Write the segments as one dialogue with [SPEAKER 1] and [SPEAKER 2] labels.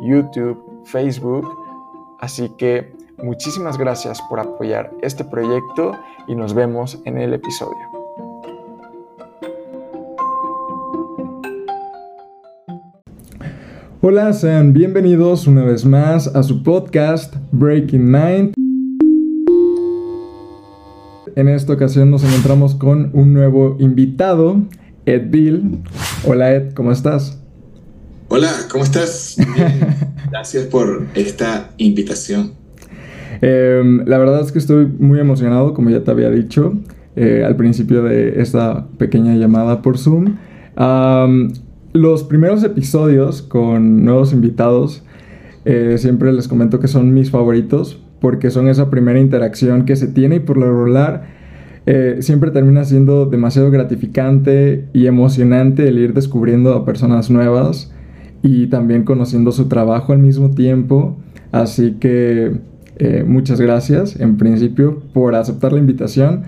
[SPEAKER 1] YouTube, Facebook. Así que muchísimas gracias por apoyar este proyecto y nos vemos en el episodio. Hola, sean bienvenidos una vez más a su podcast Breaking Mind. En esta ocasión nos encontramos con un nuevo invitado, Ed Bill. Hola Ed, ¿cómo estás?
[SPEAKER 2] Hola, ¿cómo estás? Gracias por esta invitación.
[SPEAKER 1] Em, la verdad es que estoy muy emocionado, como ya te había dicho eh, al principio de esta pequeña llamada por Zoom. los primeros episodios con nuevos invitados eh, siempre les comento que son mis favoritos porque son esa primera interacción que se tiene y por lo regular eh, siempre termina siendo demasiado gratificante y emocionante el ir descubriendo a personas nuevas y también conociendo su trabajo al mismo tiempo. Así que eh, muchas gracias en principio por aceptar la invitación.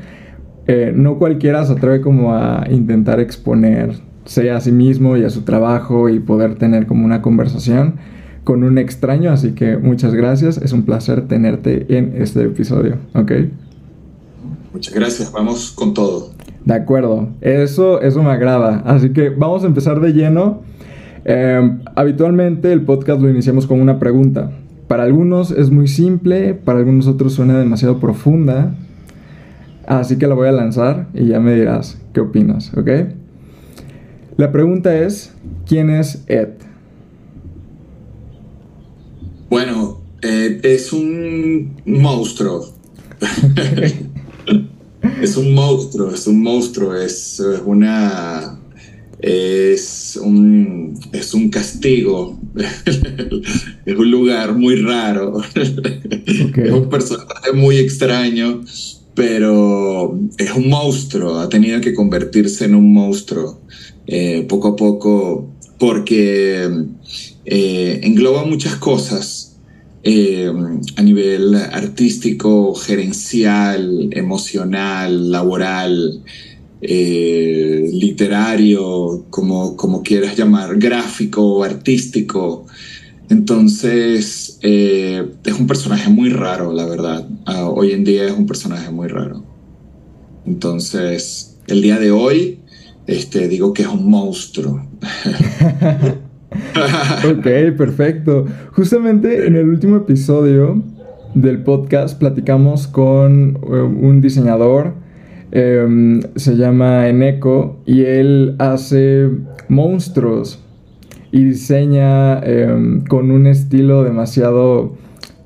[SPEAKER 1] Eh, no cualquiera se atreve como a intentar exponerse a sí mismo y a su trabajo y poder tener como una conversación con un extraño, así que muchas gracias, es un placer tenerte en este episodio, ¿ok?
[SPEAKER 2] Muchas gracias, vamos con todo.
[SPEAKER 1] De acuerdo, eso, eso me agrada, así que vamos a empezar de lleno. Em, habitualmente el podcast lo iniciamos con una pregunta. Para algunos es muy simple, para algunos otros suena demasiado profunda. Así que la voy a lanzar y ya me dirás qué opinas, ¿ok? La pregunta es, ¿quién es Ed?
[SPEAKER 2] Bueno, Ed es un monstruo. es un monstruo, es un monstruo, es una es un, es un castigo, es un lugar muy raro, es un personaje muy extraño, pero es un monstruo, ha tenido que convertirse en un monstruo eh, poco a poco porque eh, engloba muchas cosas. Eh, a nivel artístico, gerencial, emocional, laboral, eh, literario, como, como quieras llamar, gráfico, artístico. Entonces, eh, es un personaje muy raro, la verdad. Ah, hoy en día es un personaje muy raro. Entonces, el día de hoy, este, digo que es un monstruo.
[SPEAKER 1] ok, perfecto. Justamente en el último episodio del podcast platicamos con eh, un diseñador Em, se llama Eneco y él hace monstruos y diseña em, con un estilo demasiado...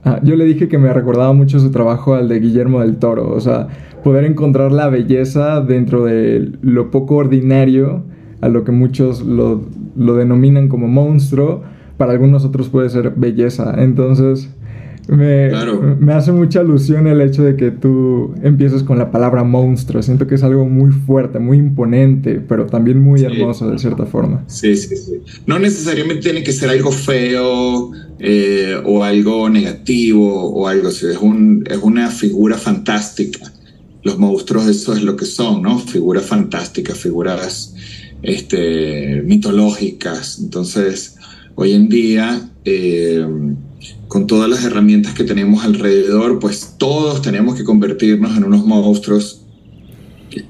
[SPEAKER 1] Ah, yo le dije que me recordaba mucho su trabajo al de Guillermo del Toro, o sea, poder encontrar la belleza dentro de lo poco ordinario, a lo que muchos lo, lo denominan como monstruo, para algunos otros puede ser belleza. Entonces, me, me, hace mucha alusión el hecho de que tú empieces con la palabra monstruo. Siento que es algo muy fuerte, muy imponente, pero también muy hermoso de cierta forma.
[SPEAKER 2] Sí, sí, sí. No necesariamente tiene que ser algo feo eh, o algo negativo o algo así. Es, un, es una figura fantástica. Los monstruos, eso es lo que son, ¿no? Figuras fantásticas, figuras este, mitológicas. Entonces, hoy en día. Eh, con todas las herramientas que tenemos alrededor, pues todos tenemos que convertirnos en unos monstruos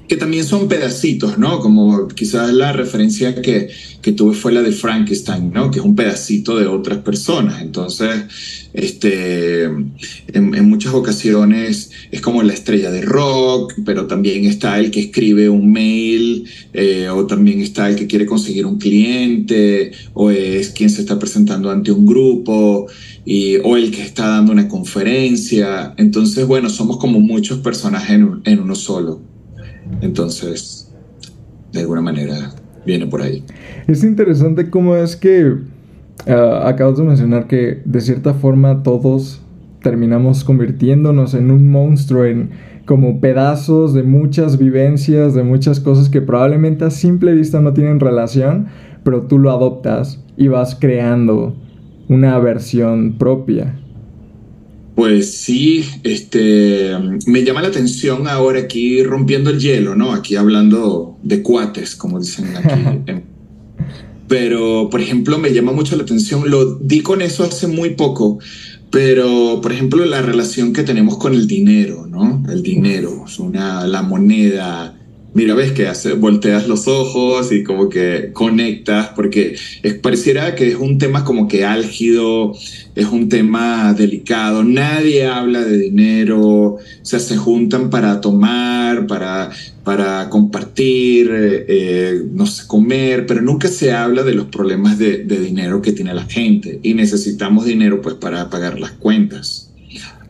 [SPEAKER 2] que también son pedacitos, ¿no? Como quizás la referencia que, que, tuve fue la de Frankenstein, ¿no? Que es un pedacito de otras personas. Entonces, este, en, muchas ocasiones es como la estrella de rock, pero también está el que escribe un mail, eh, o también está el que quiere conseguir un cliente, o es quien se está presentando ante un grupo, y, o el que está dando una conferencia. Entonces, bueno, somos como muchos personajes en, en uno solo. Entonces, de alguna manera, viene por ahí.
[SPEAKER 1] Es interesante cómo es que uh, acabas de mencionar que de cierta forma todos terminamos convirtiéndonos en un monstruo, en como pedazos de muchas vivencias, de muchas cosas que probablemente a simple vista no tienen relación, pero tú lo adoptas y vas creando una versión propia.
[SPEAKER 2] Pues sí, este, me llama la atención ahora aquí rompiendo el hielo, ¿no? Aquí hablando de cuates, como dicen aquí. Pero, por ejemplo, me llama mucho la atención, lo di con eso hace muy poco, pero, por ejemplo, la relación que tenemos con el dinero, ¿no? El dinero, una, la moneda, mira, ves que hace, volteas los ojos y como que conectas, porque es, pareciera que es un tema como que álgido, es un tema delicado, nadie habla de dinero, o sea, se juntan para tomar, para, para compartir, eh, no sé, comer, pero nunca se habla de los problemas de, de dinero que tiene la gente y necesitamos dinero pues para pagar las cuentas.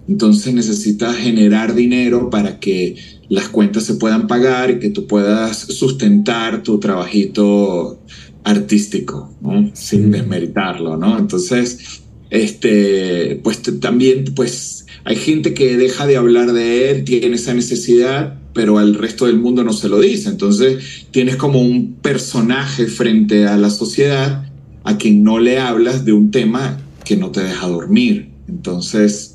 [SPEAKER 2] Entonces necesitas generar dinero para que las cuentas se puedan pagar y que tú puedas sustentar tu trabajito artístico, ¿no? Sin desmeritarlo, ¿no? Entonces, este, pues también, pues hay gente que deja de hablar de él, tiene esa necesidad, pero al resto del mundo no se lo dice. Entonces, tienes como un personaje frente a la sociedad a quien no le hablas de un tema que no te deja dormir. Entonces,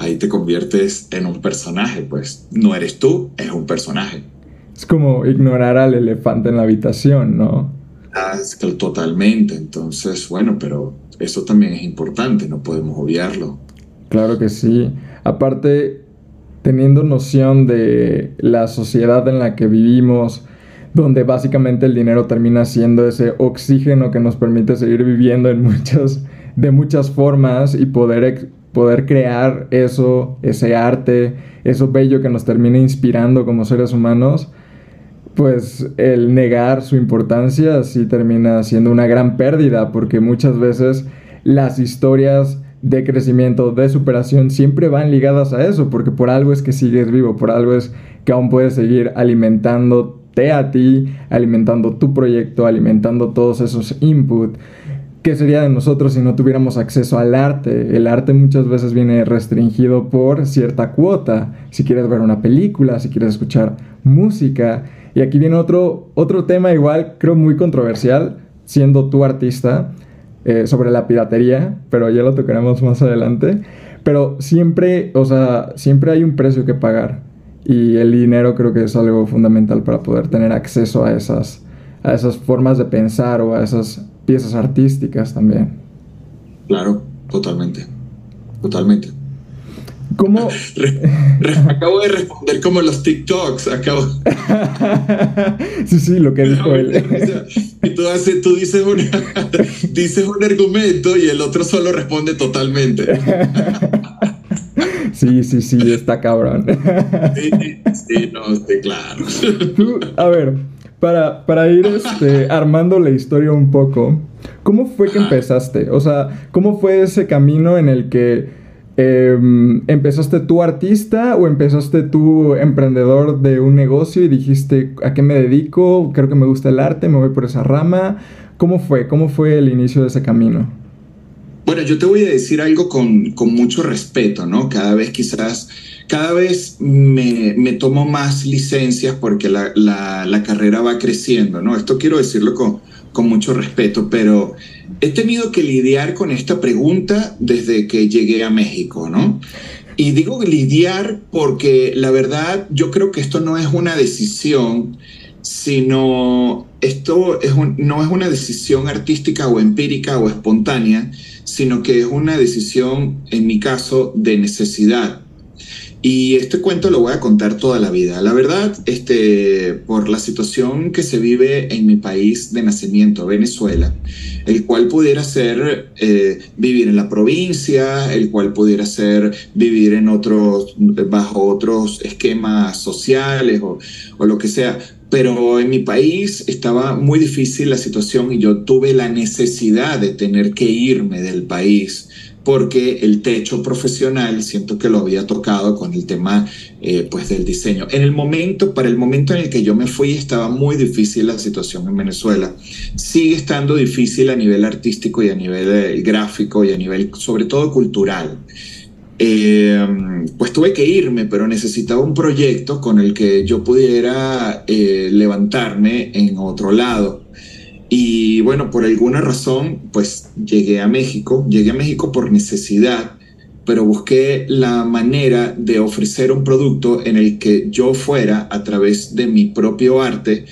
[SPEAKER 2] ahí te conviertes en un personaje, pues no eres tú, es un personaje.
[SPEAKER 1] Es como ignorar al elefante en la habitación, ¿no?
[SPEAKER 2] Ah, es que totalmente, entonces, bueno, pero eso también es importante, no podemos obviarlo.
[SPEAKER 1] Claro que sí. Aparte, teniendo noción de la sociedad en la que vivimos, donde básicamente el dinero termina siendo ese oxígeno que nos permite seguir viviendo en muchas, de muchas formas y poder poder crear eso, ese arte, eso bello que nos termina inspirando como seres humanos, pues el negar su importancia sí termina siendo una gran pérdida, porque muchas veces las historias de crecimiento, de superación, siempre van ligadas a eso, porque por algo es que sigues vivo, por algo es que aún puedes seguir alimentándote a ti, alimentando tu proyecto, alimentando todos esos inputs. ¿Qué sería de nosotros si no tuviéramos acceso al arte? El arte muchas veces viene restringido por cierta cuota. Si quieres ver una película, si quieres escuchar música. Y aquí viene otro, otro tema igual, creo muy controversial, siendo tú artista, eh, sobre la piratería, pero ya lo tocaremos más adelante. Pero siempre, o sea, siempre hay un precio que pagar. Y el dinero creo que es algo fundamental para poder tener acceso a esas, a esas formas de pensar o a esas piezas artísticas también.
[SPEAKER 2] Claro, totalmente. Totalmente.
[SPEAKER 1] ¿Cómo?
[SPEAKER 2] acabo de responder como los TikToks. Acabo.
[SPEAKER 1] sí, sí, lo que dijo él.
[SPEAKER 2] y tú, tú dices, dices un argumento y el otro solo responde totalmente.
[SPEAKER 1] Sí, sí, sí, está cabrón.
[SPEAKER 2] Sí, sí, no, sí, claro.
[SPEAKER 1] a ver, para, para ir este, armando la historia un poco, ¿cómo fue que empezaste? O sea, ¿cómo fue ese camino en el que em, empezaste tú artista o empezaste tú emprendedor de un negocio y dijiste, ¿a qué me dedico? Creo que me gusta el arte, me voy por esa rama. ¿Cómo fue? ¿Cómo fue el inicio de ese camino?
[SPEAKER 2] Bueno, yo te voy a decir algo con, con mucho respeto, ¿no? Cada vez quizás cada vez me, tomo más licencias porque la, carrera va creciendo, ¿no? Esto quiero decirlo con, con mucho respeto, pero he tenido que lidiar con esta pregunta desde que llegué a México, ¿no? Y digo lidiar porque la verdad yo creo que esto no es una decisión, sino esto es no es una decisión artística o empírica o espontánea, sino que es una decisión, en mi caso, de necesidad. Y este cuento lo voy a contar toda la vida. La verdad, este, por la situación que se vive en mi país de nacimiento, Venezuela, el cual pudiera ser eh, vivir en la provincia, el cual pudiera ser vivir en otros, bajo otros esquemas sociales o, o lo que sea. Pero en mi país estaba muy difícil la situación y yo tuve la necesidad de tener que irme del país porque el techo profesional siento que lo había tocado con el tema eh, pues del diseño. En el momento, para el momento en el que yo me fui, estaba muy difícil la situación en Venezuela. Sigue estando difícil a nivel artístico y a nivel eh, gráfico y a nivel sobre todo cultural. Eh, pues tuve que irme, pero necesitaba un proyecto con el que yo pudiera levantarme en otro lado. Y bueno, por alguna razón, pues llegué a México, llegué a México por necesidad, pero busqué la manera de ofrecer un producto en el que yo fuera, a través de mi propio arte,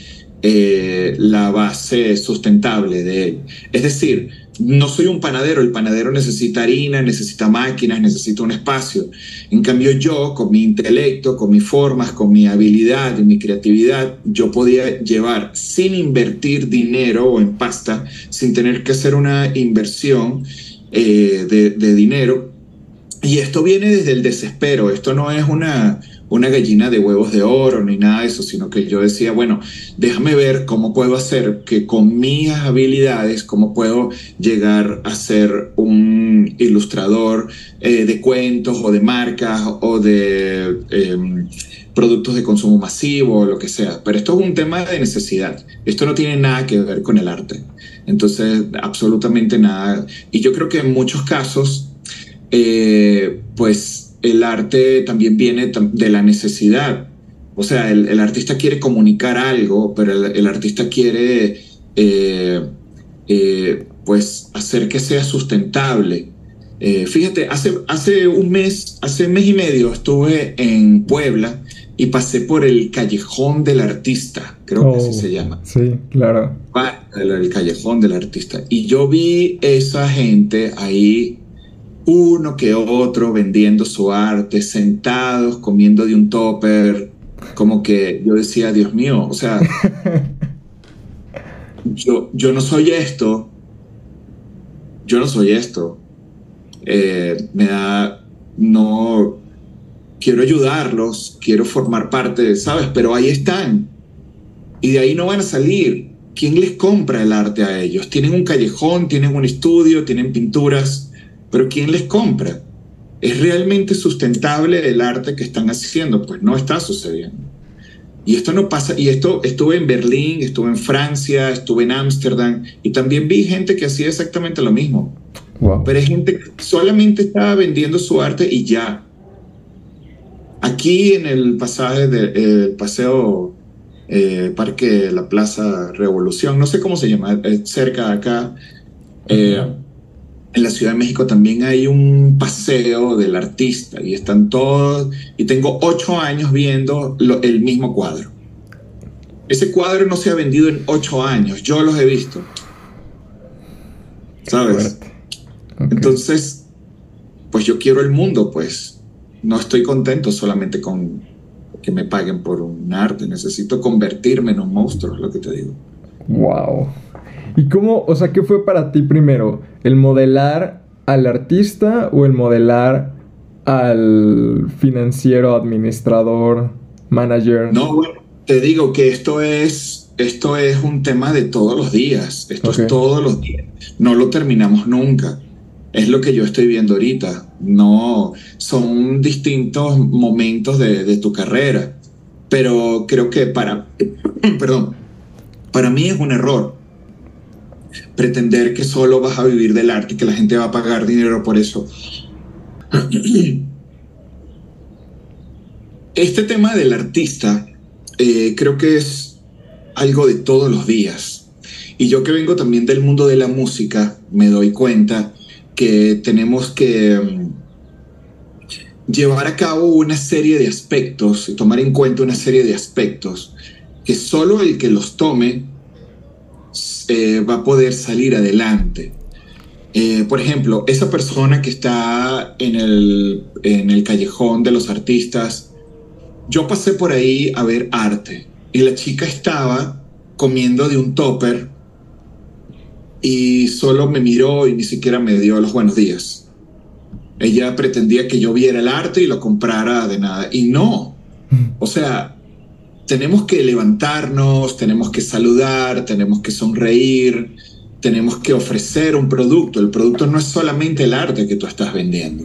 [SPEAKER 2] eh, la base sustentable de él. Es decir, no soy un panadero, el panadero necesita harina, necesita máquinas, necesita un espacio. En cambio yo, con mi intelecto, con mis formas, con mi habilidad y mi creatividad, yo podía llevar sin invertir dinero o en pasta, sin tener que hacer una inversión eh, de, de dinero. Y esto viene desde el desespero, esto no es una, una gallina de huevos de oro ni nada de eso, sino que yo decía, bueno, déjame ver cómo puedo hacer que con mis habilidades, cómo puedo llegar a ser un ilustrador eh, de cuentos o de marcas o de em, productos de consumo masivo o lo que sea. Pero esto es un tema de necesidad. Esto no tiene nada que ver con el arte. Entonces, absolutamente nada. Y yo creo que en muchos casos, eh, pues el arte también viene de la necesidad. O sea, el, artista quiere comunicar algo, pero el, artista quiere, eh, eh, pues, hacer que sea sustentable. Eh, fíjate, hace, hace un mes, hace un mes y medio estuve en Puebla y pasé por el callejón del artista, creo que así oh, se llama.
[SPEAKER 1] Sí, claro.
[SPEAKER 2] el callejón del artista. Y yo vi esa gente ahí uno que otro vendiendo su arte, sentados, comiendo de un topper, como que yo decía, Dios mío, o sea, yo, yo no soy esto, yo no soy esto, eh, me da, no, quiero ayudarlos, quiero formar parte, ¿sabes? Pero ahí están, y de ahí no van a salir. ¿Quién les compra el arte a ellos? Tienen un callejón, tienen un estudio, tienen pinturas pero ¿quién les compra? ¿Es realmente sustentable el arte que están haciendo? Pues no está sucediendo. Y esto no pasa, y esto estuve en Berlín, estuve en Francia, estuve en Ámsterdam, y también vi gente que hacía exactamente lo mismo. Pero hay gente que solamente estaba vendiendo su arte y ya. Aquí en el pasaje del paseo eh, Parque de la Plaza Revolución, no sé cómo se llama, cerca de acá, eh, en la Ciudad de México también hay un paseo del artista y están todos, y tengo ocho años viendo el mismo cuadro. Ese cuadro no se ha vendido en ocho años, yo los he visto. ¿Sabes? Entonces, pues yo quiero el mundo, pues no estoy contento solamente con que me paguen por un arte, necesito convertirme en un monstruo, es lo que te digo.
[SPEAKER 1] Wow. ¿Y cómo, o sea, qué fue para ti primero? ¿El modelar al artista o el modelar al financiero, administrador, manager?
[SPEAKER 2] No, bueno, te digo que esto es, esto es un tema de todos los días. Esto es todos los días. No lo terminamos nunca. Es lo que yo estoy viendo ahorita. No, son distintos momentos de, de tu carrera. Pero creo que para, perdón, para mí es un error pretender que solo vas a vivir del arte y que la gente va a pagar dinero por eso. Este tema del artista eh, creo que es algo de todos los días. Y yo que vengo también del mundo de la música, me doy cuenta que tenemos que mm, llevar a cabo una serie de aspectos y tomar en cuenta una serie de aspectos que solo el que los tome eh, va a poder salir adelante. Eh, por ejemplo, esa persona que está en el, en el callejón de los artistas, yo pasé por ahí a ver arte y la chica estaba comiendo de un topper y solo me miró y ni siquiera me dio los buenos días. Ella pretendía que yo viera el arte y lo comprara de nada. Y no. O sea, tenemos que levantarnos, tenemos que saludar, tenemos que sonreír, tenemos que ofrecer un producto. El producto no es solamente el arte que tú estás vendiendo.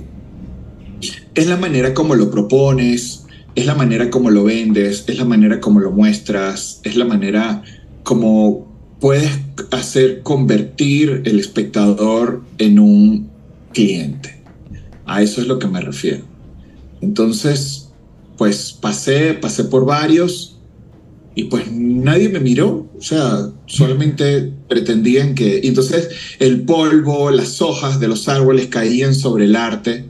[SPEAKER 2] Es la manera como lo propones, es la manera como lo vendes, es la manera como lo muestras, es la manera como puedes hacer convertir el espectador en un cliente. A eso es lo que me refiero. Entonces, pues pasé, pasé por varios y pues nadie me miró, o sea, solamente pretendían que... Y entonces el polvo, las hojas de los árboles caían sobre el arte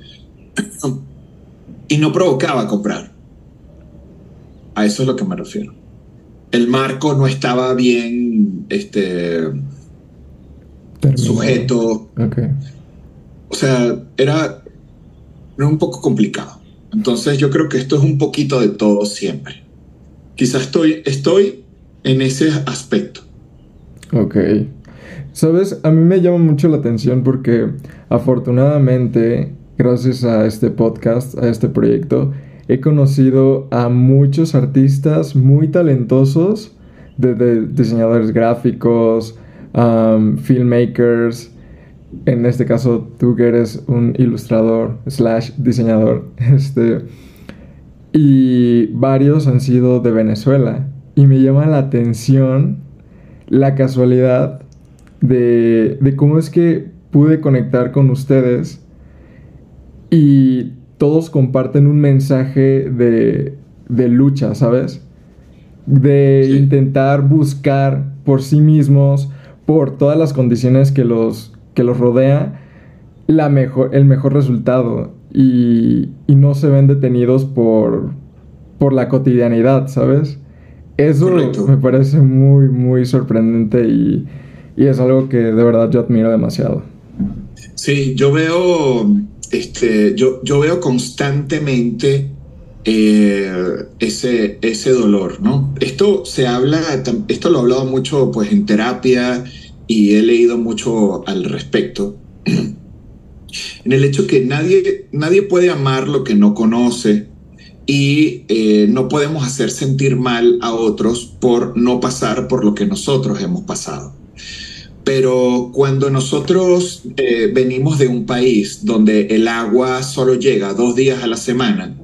[SPEAKER 2] y no provocaba comprar. A eso es lo que me refiero. El marco no estaba bien este, sujeto. O sea, era, era un poco complicado. Entonces yo creo que esto es un poquito de todo siempre. Quizás estoy, estoy en ese aspecto.
[SPEAKER 1] Ok. Sabes, a mí me llama mucho la atención porque afortunadamente, gracias a este podcast, a este proyecto, he conocido a muchos artistas muy talentosos, desde diseñadores gráficos, filmmakers, en este caso tú que eres un ilustrador slash diseñador, este, y varios han sido de Venezuela. Y me llama la atención la casualidad de, de cómo es que pude conectar con ustedes y todos comparten un mensaje de, de lucha, ¿sabes? De intentar buscar por sí mismos, por todas las condiciones que los que los rodea la mejor, el mejor resultado y, y no se ven detenidos por, por la cotidianidad, ¿sabes? Eso me parece muy, muy sorprendente y, y, es algo que de verdad yo admiro demasiado.
[SPEAKER 2] Sí, yo veo, este, yo, yo veo constantemente eh, ese, ese dolor, ¿no? Esto se habla, esto lo he hablado mucho pues en terapia y he leído mucho al respecto, en el hecho que nadie, nadie puede amar lo que no conoce y eh, no podemos hacer sentir mal a otros por no pasar por lo que nosotros hemos pasado. Pero cuando nosotros eh, venimos de un país donde el agua solo llega dos días a la semana,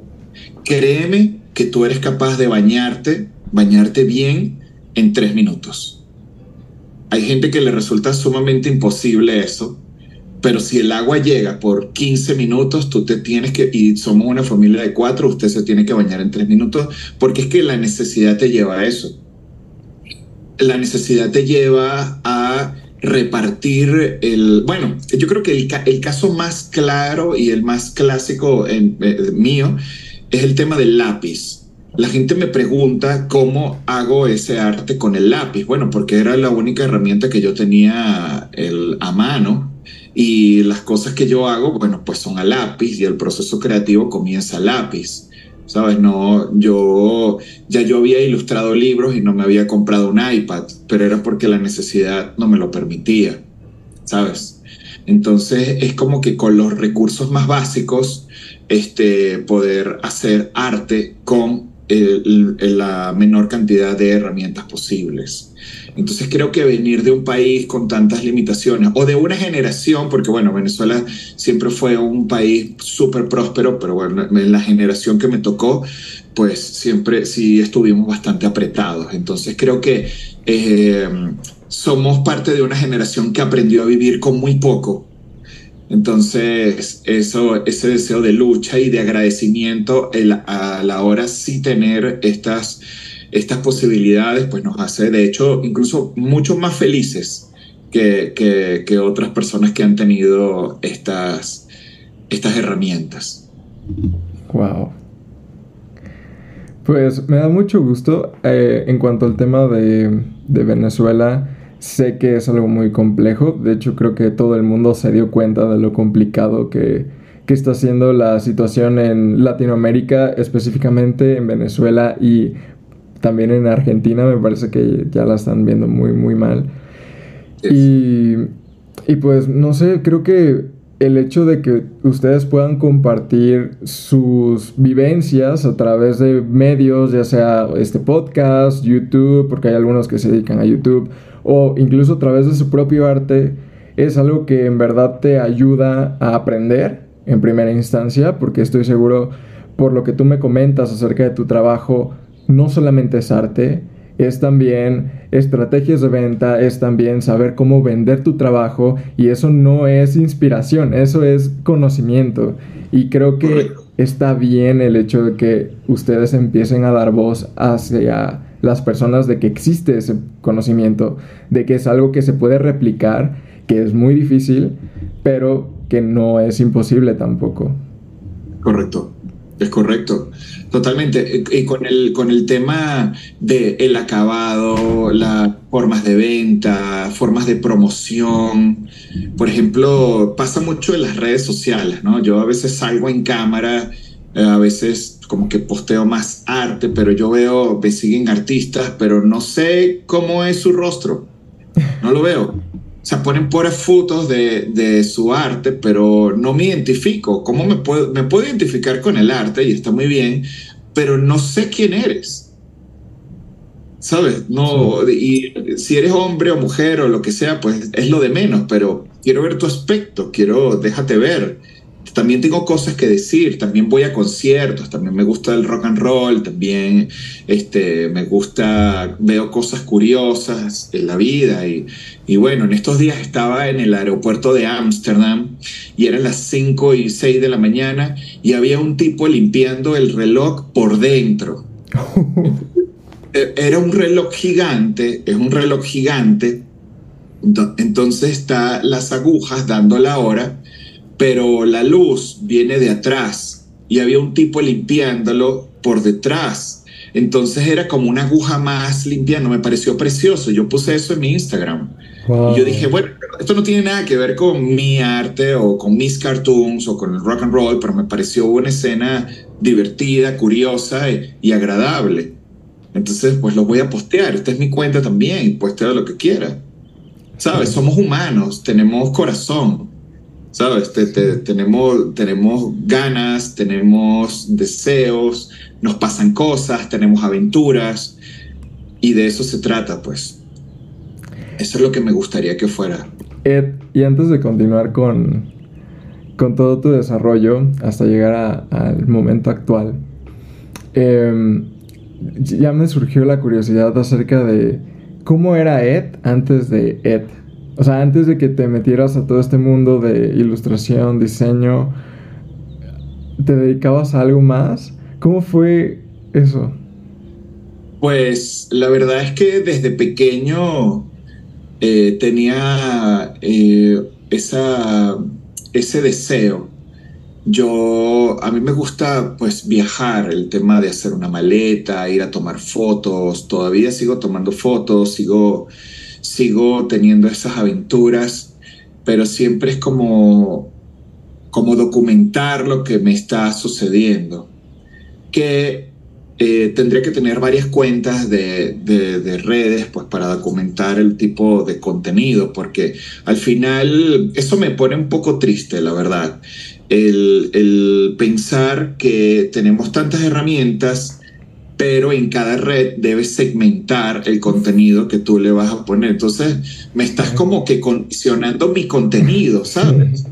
[SPEAKER 2] créeme que tú eres capaz de bañarte, bañarte bien en tres minutos hay gente que le resulta sumamente imposible eso, pero si el agua llega por 15 minutos, tú te tienes que, y somos una familia de cuatro, usted se tiene que bañar en tres minutos, porque es que la necesidad te lleva a eso. La necesidad te lleva a repartir el... Bueno, yo creo que el, caso más claro y el más clásico en, eh, mío es el tema del lápiz la gente me pregunta cómo hago ese arte con el lápiz. Bueno, porque era la única herramienta que yo tenía el, a mano y las cosas que yo hago, bueno, pues son a lápiz y el proceso creativo comienza a lápiz. ¿Sabes? No, yo ya yo había ilustrado libros y no me había comprado un iPad, pero era porque la necesidad no me lo permitía. ¿Sabes? Entonces es como que con los recursos más básicos, este, poder hacer arte con la menor cantidad de herramientas posibles. Entonces creo que venir de un país con tantas limitaciones o de una generación, porque bueno, Venezuela siempre fue un país súper próspero, pero bueno, en la generación que me tocó, pues siempre sí estuvimos bastante apretados. Entonces creo que eh, somos parte de una generación que aprendió a vivir con muy poco entonces, eso, ese deseo de lucha y de agradecimiento a la hora sí tener estas, estas posibilidades, pues nos hace, de hecho, incluso mucho más felices que, que, otras personas que han tenido estas, estas herramientas.
[SPEAKER 1] Wow. Pues me da mucho gusto eh, en cuanto al tema de, de Venezuela Sé que es algo muy complejo, de hecho creo que todo el mundo se dio cuenta de lo complicado que, que está siendo la situación en Latinoamérica, específicamente en Venezuela y también en Argentina, me parece que ya la están viendo muy, muy mal. Y, y pues no sé, creo que el hecho de que ustedes puedan compartir sus vivencias a través de medios, ya sea este podcast, YouTube, porque hay algunos que se dedican a YouTube, o incluso a través de su propio arte, es algo que en verdad te ayuda a aprender en primera instancia, porque estoy seguro, por lo que tú me comentas acerca de tu trabajo, no solamente es arte, es también estrategias de venta, es también saber cómo vender tu trabajo y eso no es inspiración, eso es conocimiento. Y creo que está bien el hecho de que ustedes empiecen a dar voz hacia las personas de que existe ese conocimiento, de que es algo que se puede replicar, que es muy difícil, pero que no es imposible tampoco.
[SPEAKER 2] Correcto, es correcto. Totalmente. Y con el, con el tema del el acabado, las formas de venta, formas de promoción. Por ejemplo, pasa mucho en las redes sociales, ¿no? Yo a veces salgo en cámara, eh, a veces como que posteo más arte, pero yo veo, me siguen artistas, pero no sé cómo es su rostro. No lo veo. O sea, ponen puras fotos de, de, su arte, pero no me identifico. ¿Cómo me puedo, me puedo identificar con el arte? Y está muy bien, pero no sé quién eres. ¿Sabes? No, y si eres hombre o mujer o lo que sea, pues es lo de menos, pero quiero ver tu aspecto, quiero, déjate ver también tengo cosas que decir, también voy a conciertos, también me gusta el rock and roll, también este, me gusta, veo cosas curiosas en la vida y, y bueno, en estos días estaba en el aeropuerto de Ámsterdam y eran las 5 y 6 de la mañana y había un tipo limpiando el reloj por dentro. E, era un reloj gigante, es un reloj gigante, entonces está las agujas dando la hora pero la luz viene de atrás y había un tipo limpiándolo por detrás. Entonces era como una aguja más limpiando, me pareció precioso. Yo puse eso en mi Instagram. Y yo dije, bueno, esto no tiene nada que ver con mi arte o con mis cartoons o con el rock and roll, pero me pareció una escena divertida, curiosa y, agradable. Entonces, pues lo voy a postear. Esta es mi cuenta también, posteo lo que quiera. ¿Sabes? Somos humanos, tenemos corazón. ¿Sabes? tenemos, tenemos ganas, tenemos deseos, nos pasan cosas, tenemos aventuras y de eso se trata, pues. Eso es lo que me gustaría que fuera.
[SPEAKER 1] Ed, y antes de continuar con, con todo tu desarrollo hasta llegar al momento actual, em, ya me surgió la curiosidad acerca de cómo era Ed antes de Ed. O sea, antes de que te metieras a todo este mundo de ilustración, diseño, ¿te dedicabas a algo más? ¿Cómo fue eso?
[SPEAKER 2] Pues la verdad es que desde pequeño eh, tenía eh, ese deseo. Yo, a mí me gusta pues viajar, el tema de hacer una maleta, ir a tomar fotos, todavía sigo tomando fotos, sigo sigo teniendo esas aventuras, pero siempre es como, como documentar lo que me está sucediendo. Que eh, tendría que tener varias cuentas de, de, redes pues, para documentar el tipo de contenido, porque al final eso me pone un poco triste, la verdad. El, el pensar que tenemos tantas herramientas pero en cada red debes segmentar el contenido que tú le vas a poner. Entonces, me estás como que condicionando mi contenido, ¿sabes?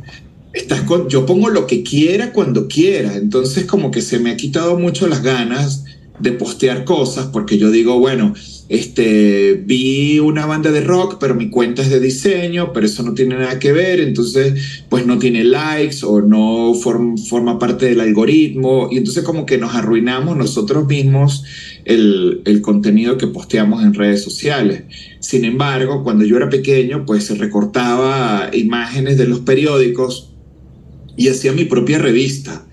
[SPEAKER 2] Estás con, yo pongo lo que quiera cuando quiera, entonces como que se me ha quitado mucho las ganas de postear cosas porque yo digo, bueno, este, vi una banda de rock, pero mi cuenta es de diseño, pero eso no tiene nada que ver, entonces pues no tiene likes o no forma parte del algoritmo y entonces como que nos arruinamos nosotros mismos el, el, contenido que posteamos en redes sociales. Sin embargo, cuando yo era pequeño, pues se recortaba imágenes de los periódicos y hacía mi propia revista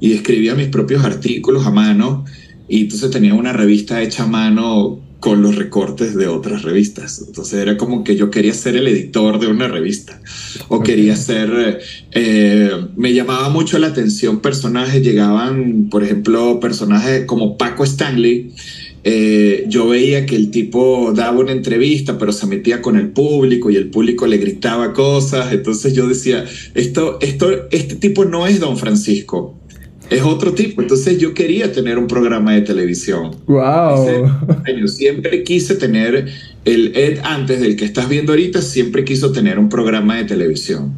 [SPEAKER 2] y escribía mis propios artículos a mano y entonces tenía una revista hecha a mano con los recortes de otras revistas. Entonces era como que yo quería ser el editor de una revista. O quería ser, eh, me llamaba mucho la atención personajes, llegaban, por ejemplo, personajes como Paco Stanley. Eh, yo veía que el tipo daba una entrevista, pero se metía con el público y el público le gritaba cosas. Entonces yo decía, esto, esto, este tipo no es Don Francisco, es otro tipo. Entonces yo quería tener un programa de televisión.
[SPEAKER 1] ¡Wow!
[SPEAKER 2] siempre quise tener el Ed antes del que estás viendo ahorita, siempre quiso tener un programa de televisión.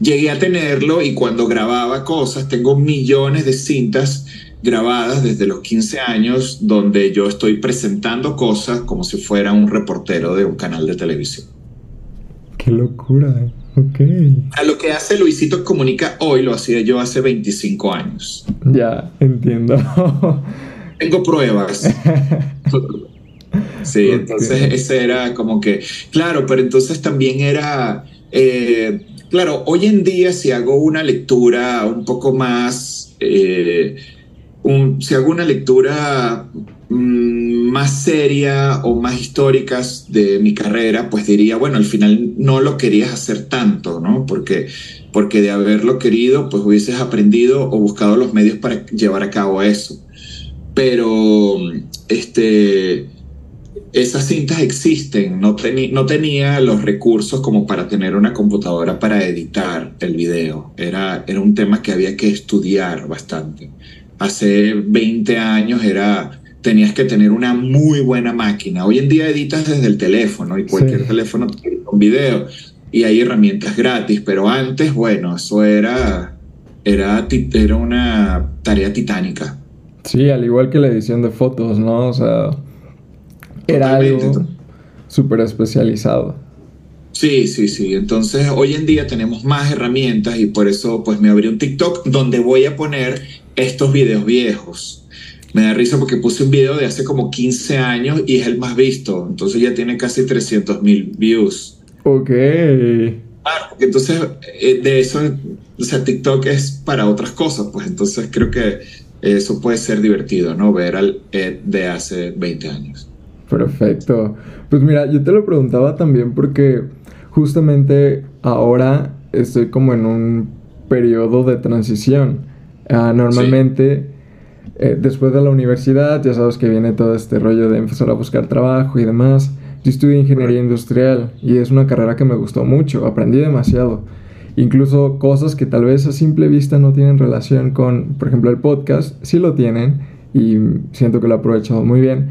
[SPEAKER 2] Llegué a tenerlo y cuando grababa cosas, tengo millones de cintas grabadas desde los 15 años donde yo estoy presentando cosas como si fuera un reportero de un canal de televisión.
[SPEAKER 1] Qué locura. Ok.
[SPEAKER 2] A lo que hace Luisito Comunica hoy lo hacía yo hace 25 años.
[SPEAKER 1] Ya, entiendo.
[SPEAKER 2] Tengo pruebas. sí, entonces ese era como que, claro, pero entonces también era, eh, claro, hoy en día si hago una lectura un poco más... Eh, si hago una lectura más seria o más históricas de mi carrera, pues diría, bueno, al final no lo querías hacer tanto, ¿no? Porque, porque de haberlo querido, pues hubieses aprendido o buscado los medios para llevar a cabo eso. Pero, este, esas cintas existen, no, no tenía los recursos como para tener una computadora para editar el video. Era, era un tema que había que estudiar bastante hace 20 años era tenías que tener una muy buena máquina. Hoy en día editas desde el teléfono y cualquier teléfono con video y hay herramientas gratis, pero antes, bueno, eso era, era, era una tarea titánica.
[SPEAKER 1] Sí, al igual que la edición de fotos, ¿no? O sea, era algo súper especializado.
[SPEAKER 2] Sí, sí, sí. Entonces, hoy en día tenemos más herramientas y por eso pues me abrí un TikTok donde voy a poner estos videos viejos. Me da risa porque puse un video de hace como 15 años y es el más visto. Entonces ya tiene casi 300 mil views.
[SPEAKER 1] Ok.
[SPEAKER 2] Claro, entonces eh, de eso, o sea, TikTok es para otras cosas, pues entonces creo que eso puede ser divertido, ¿no? Ver al Ed de hace 20 años.
[SPEAKER 1] Perfecto. Pues mira, yo te lo preguntaba también porque justamente ahora estoy como en un periodo de transición. Ah, normalmente, eh, después de la universidad, ya sabes que viene todo este rollo de empezar a buscar trabajo y demás. Yo estudié ingeniería industrial y es una carrera que me gustó mucho, aprendí demasiado. Incluso cosas que tal vez a simple vista no tienen relación con, por ejemplo, el podcast, sí lo tienen y siento que lo he aprovechado muy bien.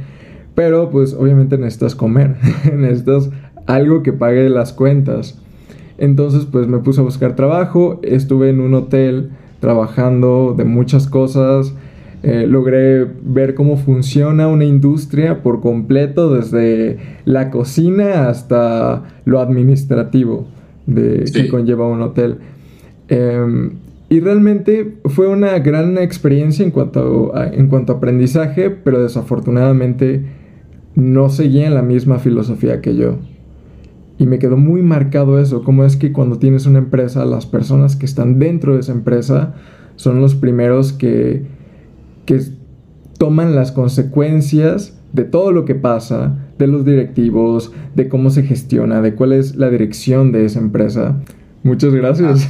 [SPEAKER 1] Pero pues obviamente necesitas comer, necesitas algo que pague las cuentas. Entonces pues me puse a buscar trabajo, estuve en un hotel trabajando de muchas cosas. Eh, logré ver cómo funciona una industria por completo, desde la cocina hasta lo administrativo de, que conlleva un hotel. Em, y realmente fue una gran experiencia en cuanto, en cuanto a aprendizaje, pero desafortunadamente no seguía en la misma filosofía que yo. Y me quedó muy marcado eso, cómo es que cuando tienes una empresa, las personas que están dentro de esa empresa son los primeros que, que toman las consecuencias de todo lo que pasa, de los directivos, de cómo se gestiona, de cuál es la dirección de esa empresa. Muchas gracias.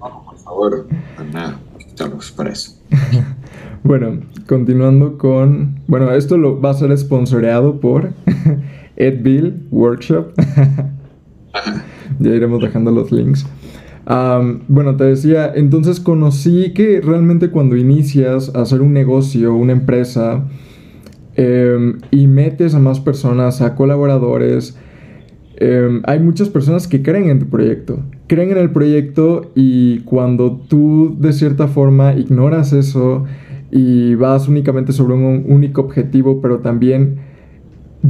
[SPEAKER 2] Ah, por favor, nada, estamos para eso.
[SPEAKER 1] bueno, continuando con... Bueno, esto lo va a ser sponsoreado por Edville Workshop. ya iremos dejando los links. Bueno, te decía, entonces conocí que realmente cuando inicias a hacer un negocio, una empresa, em, y metes a más personas, a colaboradores, em, hay muchas personas que creen en tu proyecto, creen en el proyecto y cuando tú de cierta forma ignoras eso y vas únicamente sobre un único objetivo, pero también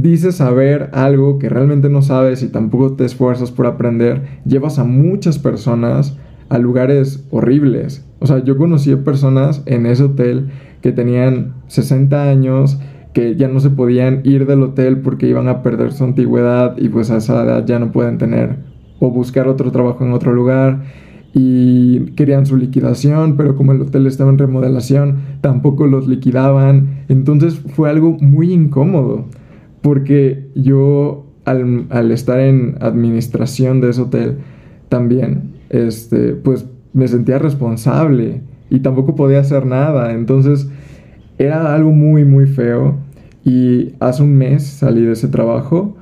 [SPEAKER 1] dices saber algo que realmente no sabes y tampoco te esfuerzas por aprender, llevas a muchas personas a lugares horribles. O sea, yo conocí a personas en ese hotel que tenían 60 años, que ya no se podían ir del hotel porque iban a perder su antigüedad y pues a esa edad ya no pueden tener o buscar otro trabajo en otro lugar y querían su liquidación, pero como el hotel estaba en remodelación, tampoco los liquidaban. Entonces fue algo muy incómodo porque yo al, estar en administración de ese hotel también, este, pues me sentía responsable y tampoco podía hacer nada. Entonces era algo muy, muy feo. y hace un mes salí de ese trabajo.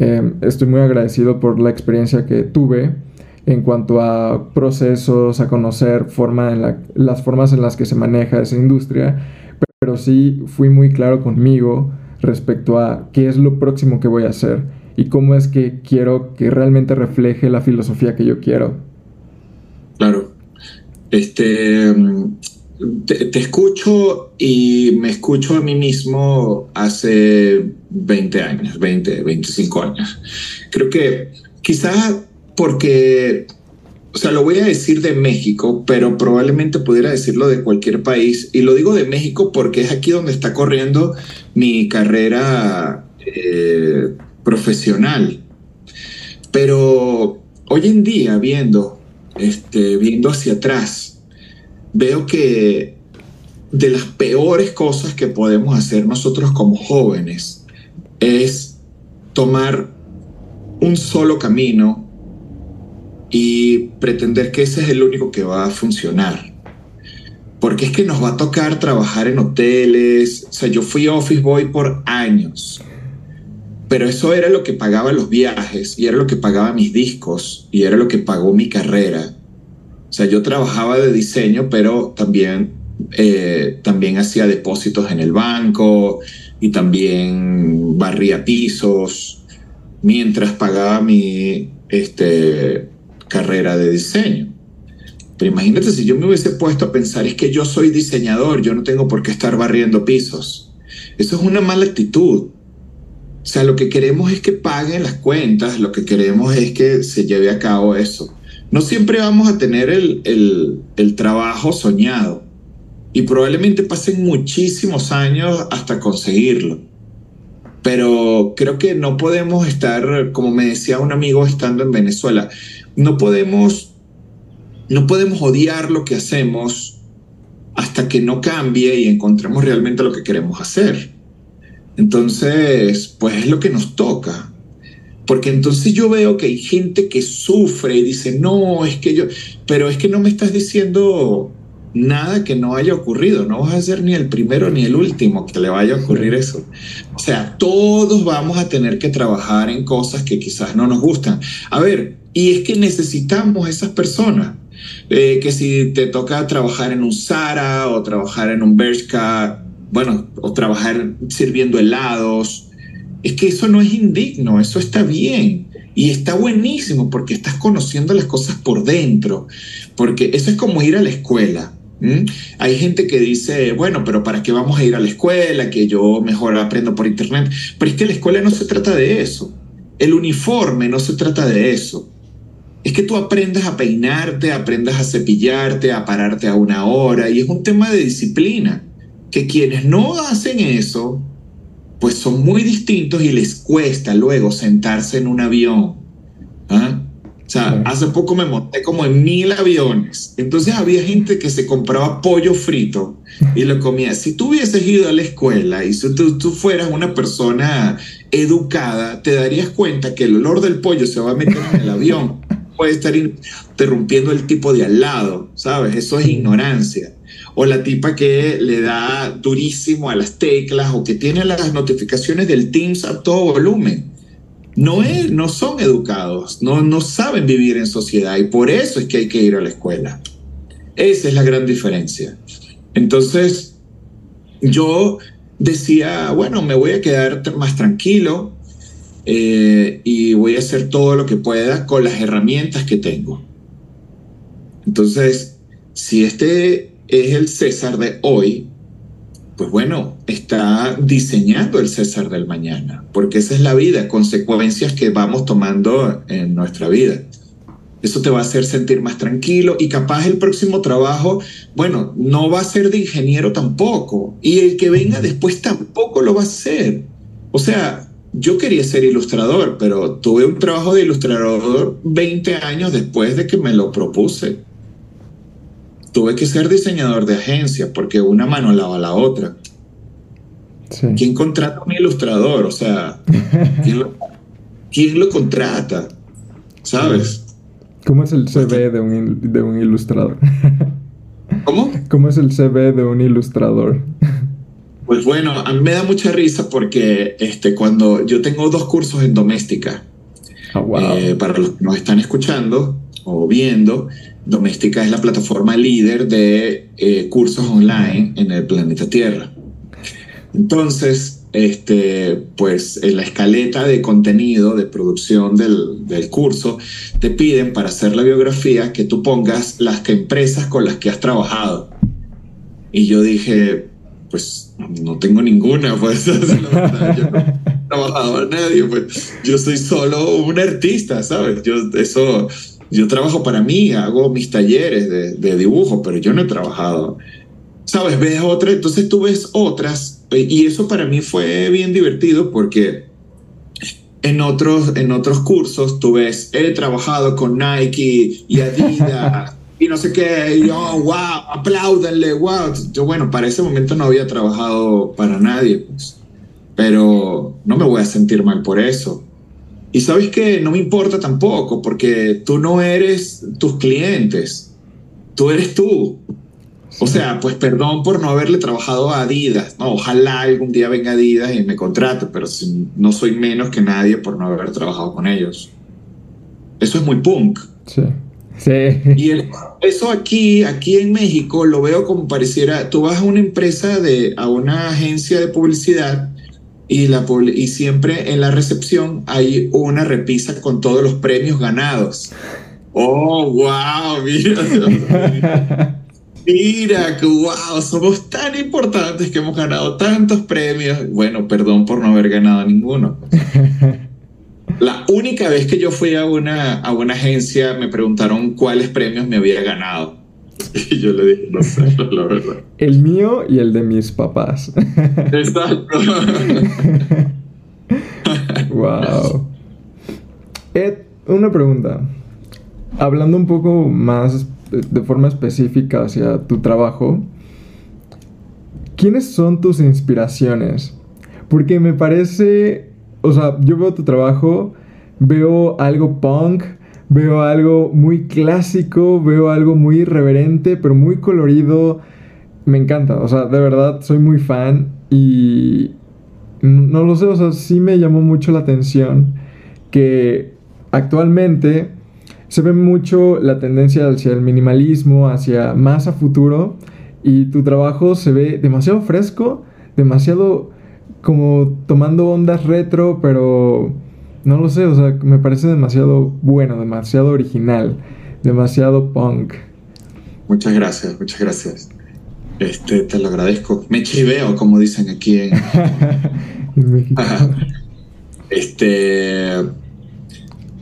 [SPEAKER 1] Em, estoy muy agradecido por la experiencia que tuve en cuanto a procesos, a conocer forma en las formas en las que se maneja esa industria, pero sí fui muy claro conmigo respecto a qué es lo próximo que voy a hacer y cómo es que quiero que realmente refleje la filosofía que yo quiero.
[SPEAKER 2] Claro. Este, te, escucho y me escucho a mí mismo hace 20 años, 20, 25 años. Creo que quizás porque, o sea, lo voy a decir de México, pero probablemente pudiera decirlo de cualquier país. Y lo digo de México porque es aquí donde está corriendo mi carrera eh, profesional. Pero hoy en día, viendo, este, viendo hacia atrás, veo que de las peores cosas que podemos hacer nosotros como jóvenes es tomar un solo camino y pretender que ese es el único que va a funcionar. Porque es que nos va a tocar trabajar en hoteles. O sea, yo fui office boy por años. Pero eso era lo que pagaba los viajes y era lo que pagaba mis discos y era lo que pagó mi carrera. O sea, yo trabajaba de diseño, pero también, eh, también hacía depósitos en el banco y también barría pisos mientras pagaba mi, este, carrera de diseño. Pero imagínate si yo me hubiese puesto a pensar, es que yo soy diseñador, yo no tengo por qué estar barriendo pisos. Eso es una mala actitud. O sea, lo que queremos es que paguen las cuentas, lo que queremos es que se lleve a cabo eso. No siempre vamos a tener el, el, el trabajo soñado y probablemente pasen muchísimos años hasta conseguirlo. Pero creo que no podemos estar, como me decía un amigo estando en Venezuela, no podemos, no podemos odiar lo que hacemos hasta que no cambie y encontremos realmente lo que queremos hacer. Entonces, pues es lo que nos toca. Porque entonces yo veo que hay gente que sufre y dice, no, es que yo, pero es que no me estás diciendo nada que no haya ocurrido, no vas a ser ni el primero ni el último que le vaya a ocurrir eso. O sea, todos vamos a tener que trabajar en cosas que quizás no nos gustan. A ver, y es que necesitamos esas personas. Eh, que si te toca trabajar en un Zara o trabajar en un Bershka, bueno, o trabajar sirviendo helados, es que eso no es indigno, eso está bien. Y está buenísimo porque estás conociendo las cosas por dentro, porque eso es como ir a la escuela. Hay gente que dice, bueno, pero ¿para qué vamos a ir a la escuela? Que yo mejor aprendo por internet. Pero es que la escuela no se trata de eso. El uniforme no se trata de eso es que tú aprendas a peinarte, aprendas a cepillarte, a pararte a una hora, y es un tema de disciplina, que quienes no hacen eso, pues son muy distintos y les cuesta luego sentarse en un avión. ¿ah? O sea, hace poco me monté como en mil aviones, entonces había gente que se compraba pollo frito y lo comía. Si tú hubieses ido a la escuela y si tú, tú fueras una persona educada, te darías cuenta que el olor del pollo se va a meter en el avión puede estar interrumpiendo el tipo de al lado, ¿sabes? Eso es ignorancia. O la tipa que le da durísimo a las teclas o que tiene las notificaciones del Teams a todo volumen. No, es, no son educados, no, no saben vivir en sociedad y por eso es que hay que ir a la escuela. Esa es la gran diferencia. Entonces, yo decía, bueno, me voy a quedar más tranquilo, eh, y voy a hacer todo lo que pueda con las herramientas que tengo. Entonces, si este es el César de hoy, pues bueno, está diseñando el César del mañana, porque esa es la vida, consecuencias que vamos tomando en nuestra vida. Eso te va a hacer sentir más tranquilo y capaz el próximo trabajo, bueno, no va a ser de ingeniero tampoco. Y el que venga después tampoco lo va a hacer. O sea, yo quería ser ilustrador, pero tuve un trabajo de ilustrador 20 años después de que me lo propuse. Tuve que ser diseñador de agencia porque una mano lava la otra. ¿Quién contrata a un ilustrador? O sea, ¿quién lo, contrata? ¿Sabes?
[SPEAKER 1] ¿Cómo es el CV de un, de un ilustrador?
[SPEAKER 2] ¿Cómo?
[SPEAKER 1] ¿Cómo es el CV de un ilustrador?
[SPEAKER 2] Pues bueno, a mí me da mucha risa porque este, cuando yo tengo dos cursos en doméstica,
[SPEAKER 1] Oh,
[SPEAKER 2] eh, para los que nos están escuchando o viendo, Doméstica es la plataforma líder de eh, cursos online en el planeta Tierra. Entonces, este, pues en la escaleta de contenido, de producción del, del, curso, te piden para hacer la biografía que tú pongas las empresas con las que has trabajado. Y yo dije, pues no tengo ninguna, pues yo no he trabajado a nadie, pues yo soy solo un artista, ¿sabes? Yo eso, yo trabajo para mí, hago mis talleres de, de dibujo, pero yo no he trabajado. ¿Sabes? Ves otra, entonces tú ves otras, y eso para mí fue bien divertido porque en otros, en otros cursos tú ves, he trabajado con Nike y Adidas y no sé qué, y yo, wow, apláudanle, wow. Yo, bueno, para ese momento no había trabajado para nadie, pues, pero no me voy a sentir mal por eso. Y sabes que no me importa tampoco, porque tú no eres tus clientes, tú eres tú. O sea, pues perdón por no haberle trabajado a Adidas. No, ojalá algún día venga Adidas y me contrate, pero si no soy menos que nadie por no haber trabajado con ellos. Eso es muy punk.
[SPEAKER 1] Sí. Sí.
[SPEAKER 2] Y el, eso aquí, aquí en México, lo veo como pareciera, tú vas a una empresa, de, a una agencia de publicidad y, la, y siempre en la recepción hay una repisa con todos los premios ganados. Oh, wow, mira. Mira, que wow, somos tan importantes que hemos ganado tantos premios. Bueno, perdón por no haber ganado ninguno. La única vez que yo fui a una, a una agencia me preguntaron cuáles premios me había ganado. Y yo le dije, no sé, la verdad.
[SPEAKER 1] El mío y el de mis papás.
[SPEAKER 2] Exacto.
[SPEAKER 1] wow. Ed, una pregunta. Hablando un poco más de forma específica hacia tu trabajo, ¿quiénes son tus inspiraciones? Porque me parece o sea, yo veo tu trabajo, veo algo punk, veo algo muy clásico, veo algo muy irreverente, pero muy colorido. Me encanta, o sea, de verdad soy muy fan y no lo sé, o sea, sí me llamó mucho la atención que actualmente se ve mucho la tendencia hacia el minimalismo, hacia más a futuro y tu trabajo se ve demasiado fresco, demasiado como tomando ondas retro, pero no lo sé, o sea, me parece demasiado bueno, demasiado original, demasiado punk.
[SPEAKER 2] Muchas gracias, muchas gracias. Este, te lo agradezco. Me chiveo, como dicen aquí en, en México. Este,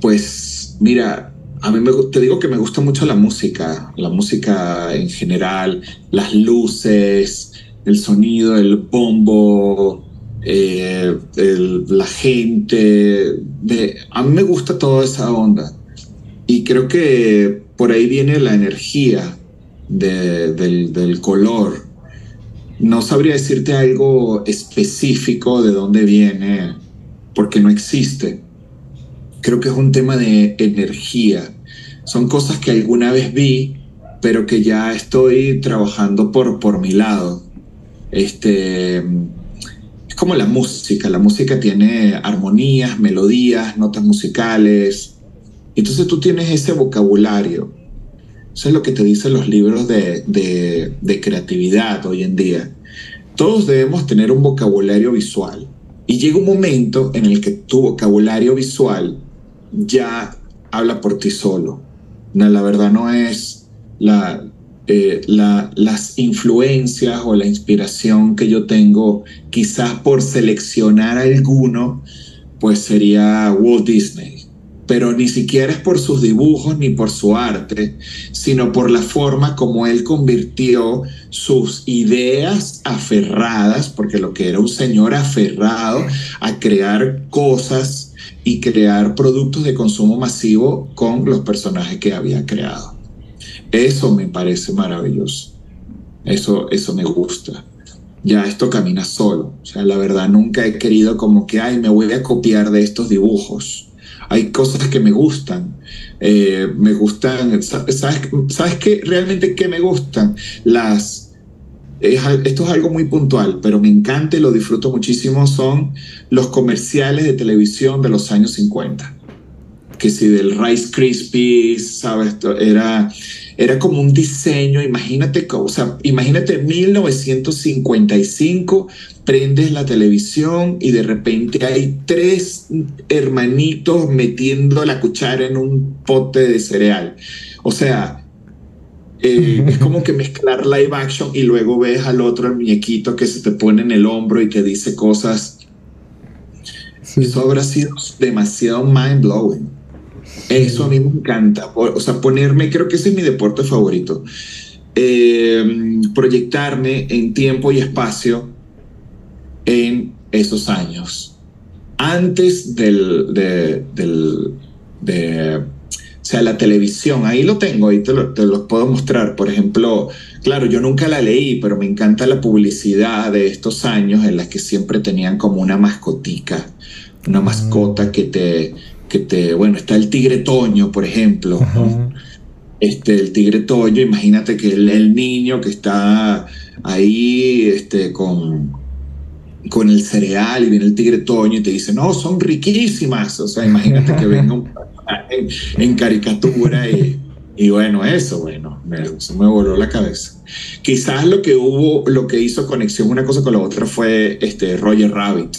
[SPEAKER 2] pues mira, a mí me, te digo que me gusta mucho la música, la música en general, las luces, el sonido, el bombo, eh, el, la gente. De, a mí me gusta toda esa onda. Y creo que por ahí viene la energía de, del, del, color. No sabría decirte algo específico de dónde viene, porque no existe. Creo que es un tema de energía. Son cosas que alguna vez vi, pero que ya estoy trabajando por, por mi lado. Este, como la música. La música tiene armonías, melodías, notas musicales. Entonces tú tienes ese vocabulario. Eso es lo que te dicen los libros de, de, creatividad hoy en día. Todos debemos tener un vocabulario visual. Y llega un momento en el que tu vocabulario visual ya habla por ti solo. La verdad no es la, eh, la, las influencias o la inspiración que yo tengo, quizás por seleccionar alguno, pues sería Walt Disney. Pero ni siquiera es por sus dibujos ni por su arte, sino por la forma como él convirtió sus ideas aferradas, porque lo que era un señor aferrado a crear cosas y crear productos de consumo masivo con los personajes que había creado. Eso me parece maravilloso. Eso, eso me gusta. Ya esto camina solo. O sea, la verdad nunca he querido como que, ay, me voy a copiar de estos dibujos. Hay cosas que me gustan. Eh, me gustan, ¿sabes, ¿sabes qué? Realmente qué me gustan? Las, esto es algo muy puntual, pero me encanta y lo disfruto muchísimo, son los comerciales de televisión de los años 50. Que si del Rice Krispies, ¿sabes? Era, era como un diseño, imagínate, o sea, imagínate 1955, prendes la televisión y de repente hay tres hermanitos metiendo la cuchara en un pote de cereal. O sea, eh, es como que mezclar live action y luego ves al otro, el muñequito que se te pone en el hombro y que dice cosas. Eso habrá sido demasiado mind blowing. Eso a mí me encanta. O sea, ponerme, creo que ese es mi deporte favorito. Eh, proyectarme en tiempo y espacio en esos años. Antes del, de, del, de o sea, la televisión, ahí lo tengo, ahí te lo, te puedo mostrar. Por ejemplo, claro, yo nunca la leí, pero me encanta la publicidad de estos años en las que siempre tenían como una mascotica, una mascota que te, que te, bueno, está el tigre Toño, por ejemplo. Este, el tigre Toño, imagínate que el, el, niño que está ahí este, con, con el cereal y viene el tigre Toño y te dice, no, son riquísimas. O sea, imagínate que venga un en, caricatura y, bueno, eso, bueno, me, se me voló la cabeza. Quizás lo que hubo, lo que hizo conexión una cosa con la otra fue este Roger Rabbit,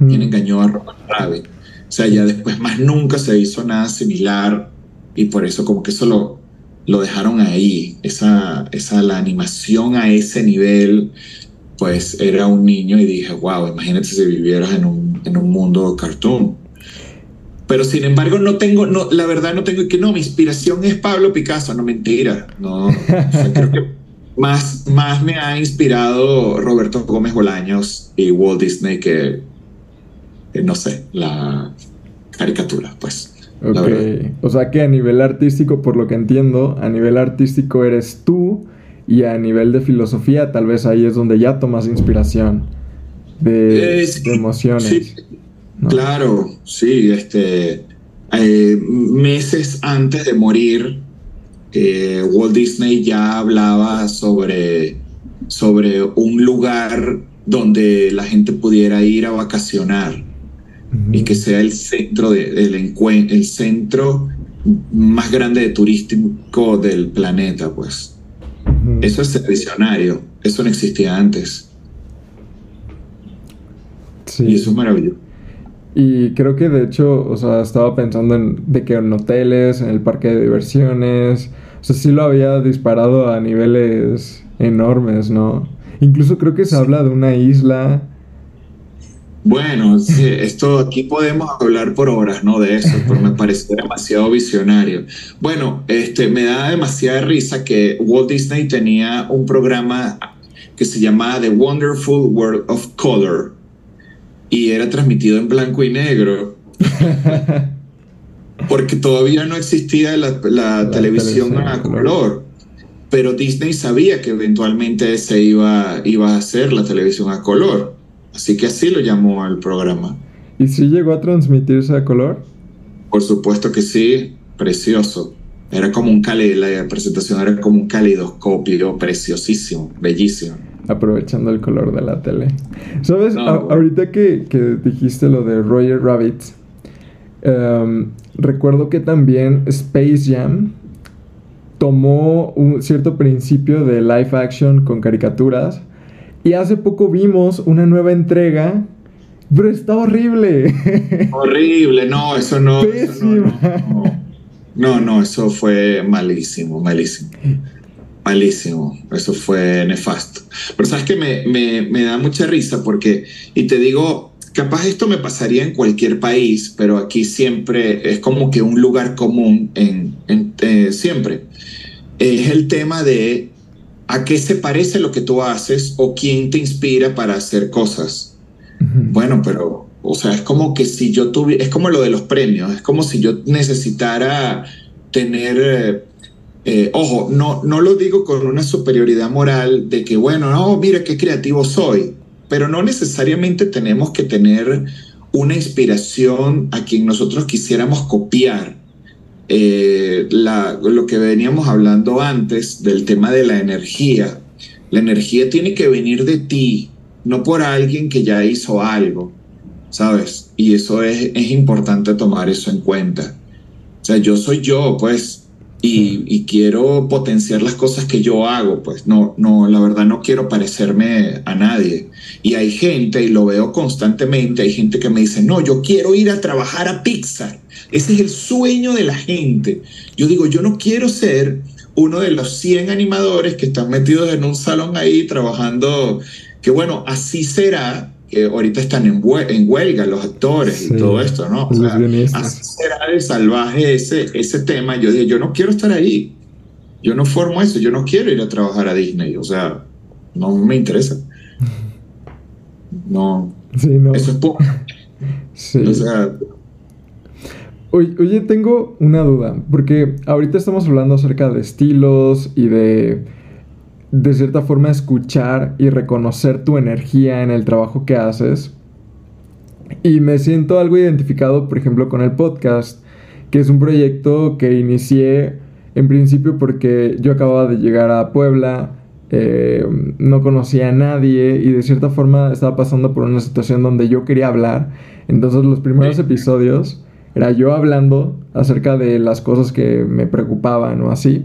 [SPEAKER 2] mm. quien engañó a Roger Rabbit. Sea, ya después más nunca se hizo nada similar y por eso como que eso lo, lo dejaron ahí, esa, esa, la animación a ese nivel, pues era un niño y dije, wow, imagínate si vivieras en un, en un mundo cartoon. Pero sin embargo, no tengo, no, la verdad no tengo que no, mi inspiración es Pablo Picasso, no mentira. No, creo que más, más me ha inspirado Roberto Gómez Bolaños y Walt Disney que, no sé, la caricatura, pues.
[SPEAKER 1] O sea que a nivel artístico, por lo que entiendo, a nivel artístico eres tú y a nivel de filosofía tal vez ahí es donde ya tomas inspiración de, eh, emociones. Sí.
[SPEAKER 2] Claro, sí, este, eh, meses antes de morir, eh, Walt Disney ya hablaba sobre, sobre un lugar donde la gente pudiera ir a vacacionar y que sea el centro de, el, el centro más grande de turístico del planeta, pues. Eso es visionario, eso no existía antes. Sí. Y eso es maravilloso.
[SPEAKER 1] Y creo que de hecho, o sea, estaba pensando en de que en hoteles, en el parque de diversiones, o sea, sí lo había disparado a niveles enormes, ¿no? Incluso creo que se habla de una isla.
[SPEAKER 2] Bueno, sí, esto aquí podemos hablar por horas, ¿no? De eso, pero me parece demasiado visionario. Bueno, este, me da demasiada risa que Walt Disney tenía un programa que se llamaba The Wonderful World of Color y era transmitido en blanco y negro. porque todavía no existía la, televisión a color. Pero Disney sabía que eventualmente se iba, iba a hacer la televisión a color. Así que así lo llamó al programa.
[SPEAKER 1] ¿Y si llegó a transmitirse a color?
[SPEAKER 2] Por supuesto que sí, precioso. Era como un cali, la presentación era como un calidoscopio preciosísimo, bellísimo
[SPEAKER 1] aprovechando el color de la tele. ¿Sabes? ahorita que, dijiste lo de Roger Rabbit, em, recuerdo que también Space Jam tomó un cierto principio de live action con caricaturas y hace poco vimos una nueva entrega. Pero está horrible.
[SPEAKER 2] Horrible, no, eso no. no, no, eso fue malísimo, malísimo malísimo, eso fue nefasto. Pero sabes que me, me, me, da mucha risa porque, y te digo, capaz esto me pasaría en cualquier país, pero aquí siempre es como que un lugar común en, en eh, siempre. Es el tema de a qué se parece lo que tú haces o quién te inspira para hacer cosas. Bueno, pero, o sea, es como que si yo tuviera, es como lo de los premios, es como si yo necesitara tener... Eh, eh, ojo, no, no lo digo con una superioridad moral de que, bueno, no, mira qué creativo soy, pero no necesariamente tenemos que tener una inspiración a quien nosotros quisiéramos copiar. Eh, lo que veníamos hablando antes del tema de la energía. La energía tiene que venir de ti, no por alguien que ya hizo algo, ¿sabes? Y eso es, es importante tomar eso en cuenta. O sea, yo soy yo, pues, y, quiero potenciar las cosas que yo hago, pues no, no, la verdad no quiero parecerme a nadie. Y hay gente, y lo veo constantemente, hay gente que me dice, no, yo quiero ir a trabajar a Pixar. Ese es el sueño de la gente. Yo digo, yo no quiero ser uno de los 100 animadores que están metidos en un salón ahí trabajando, que bueno, así será, que ahorita están en, huelga los actores y todo esto, ¿no? O sea, así será de salvaje ese, ese tema. Yo dije, yo no quiero estar ahí. Yo no formo eso. Yo no quiero ir a trabajar a Disney. O sea, no me interesa. No. no. Eso es poco. Sí. O sea.
[SPEAKER 1] Oye, tengo una duda. Porque ahorita estamos hablando acerca de estilos y de de cierta forma escuchar y reconocer tu energía en el trabajo que haces. Y me siento algo identificado, por ejemplo, con el podcast, que es un proyecto que inicié en principio porque yo acababa de llegar a Puebla, eh, no conocía a nadie y de cierta forma estaba pasando por una situación donde yo quería hablar. Entonces los primeros episodios era yo hablando acerca de las cosas que me preocupaban o así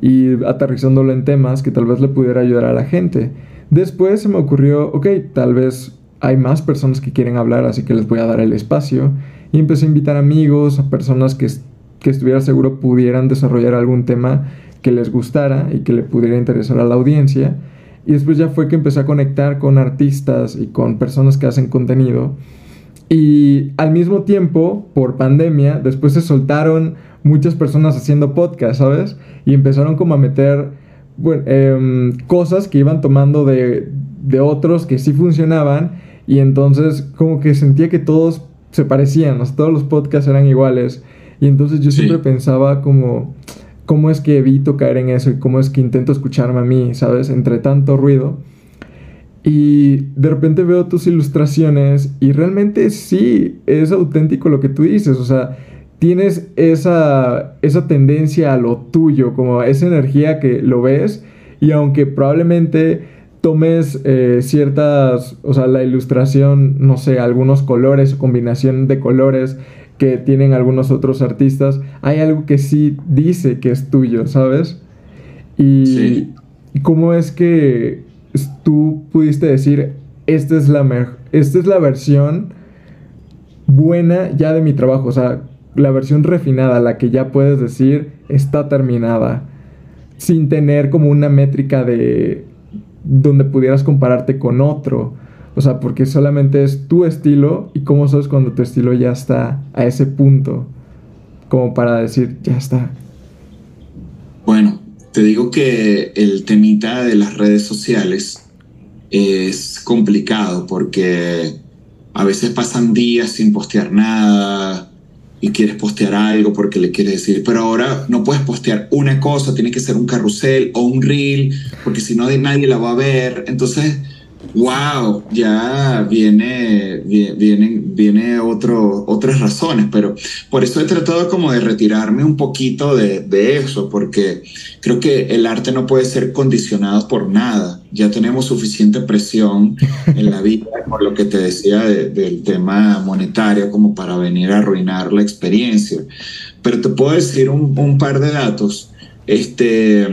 [SPEAKER 1] y aterrizándolo en temas que tal vez le pudiera ayudar a la gente. Después se me ocurrió, ok, tal vez hay más personas que quieren hablar, así que les voy a dar el espacio. Y empecé a invitar amigos, a personas que, que estuviera seguro pudieran desarrollar algún tema que les gustara y que le pudiera interesar a la audiencia. Y después ya fue que empecé a conectar con artistas y con personas que hacen contenido. Y al mismo tiempo, por pandemia, después se soltaron muchas personas haciendo podcast, ¿sabes? Y empezaron como a meter em, cosas que iban tomando de, de otros que sí funcionaban y entonces como que sentía que todos se parecían, todos los podcasts eran iguales y entonces yo siempre pensaba como cómo es que evito caer en eso y cómo es que intento escucharme a mí, ¿sabes? Entre tanto ruido. Y de repente veo tus ilustraciones y realmente sí, es auténtico lo que tú dices, o sea, tienes esa, esa tendencia a lo tuyo, como esa energía que lo ves y aunque probablemente tomes eh, ciertas, o sea, la ilustración, no sé, algunos colores o combinación de colores que tienen algunos otros artistas, hay algo que sí dice que es tuyo, ¿sabes? Y cómo es que tú pudiste decir, esta es la, esta es la versión buena ya de mi trabajo, o sea, la versión refinada, la que ya puedes decir está terminada, sin tener como una métrica de donde pudieras compararte con otro. O sea, porque solamente es tu estilo y cómo sabes cuando tu estilo ya está a ese punto, como para decir, ya está.
[SPEAKER 2] Bueno, te digo que el temita de las redes sociales es complicado porque a veces pasan días sin postear nada, y quieres postear algo porque le quieres decir, pero ahora no puedes postear una cosa, tiene que ser un carrusel o un reel, porque si no nadie la va a ver. Entonces, wow, ya viene, viene, viene otro, otras razones, pero por eso he tratado como de retirarme un poquito de, eso, porque creo que el arte no puede ser condicionado por nada. Ya tenemos suficiente presión en la vida, por lo que te decía del tema monetario, como para venir a arruinar la experiencia. Pero te puedo decir un par de datos. Este,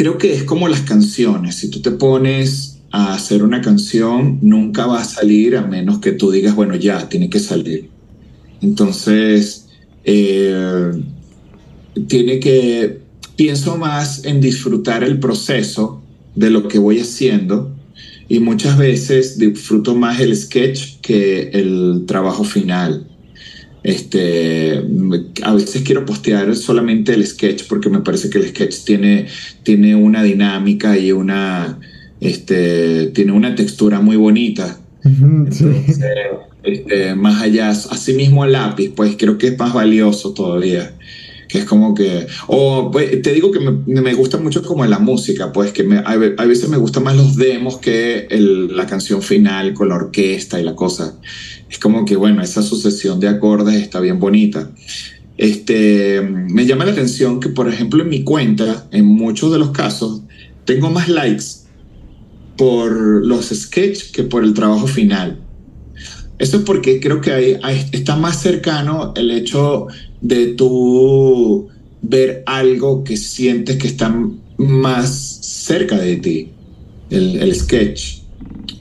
[SPEAKER 2] creo que es como las canciones. Si tú te pones a hacer una canción, nunca va a salir a menos que tú digas, bueno, ya, tiene que salir. Entonces, eh, tiene que, pienso más en disfrutar el proceso de lo que voy haciendo y muchas veces disfruto más el sketch que el trabajo final. Este, a veces quiero postear solamente el sketch porque me parece que el sketch tiene, tiene una dinámica y una, este, tiene una textura muy bonita. este, más allá, así mismo el lápiz, pues creo que es más valioso todavía. Que es como que, o pues, te digo que me, me, gusta mucho como la música, pues que me, a, veces me gustan más los demos que el, la canción final con la orquesta y la cosa es como que, bueno, esa sucesión de acordes está bien bonita. Este, me llama la atención que, por ejemplo, en mi cuenta, en muchos de los casos, tengo más likes por los sketches que por el trabajo final. Eso es porque creo que hay, está más cercano el hecho de tú ver algo que sientes que está más cerca de ti. El, el sketch,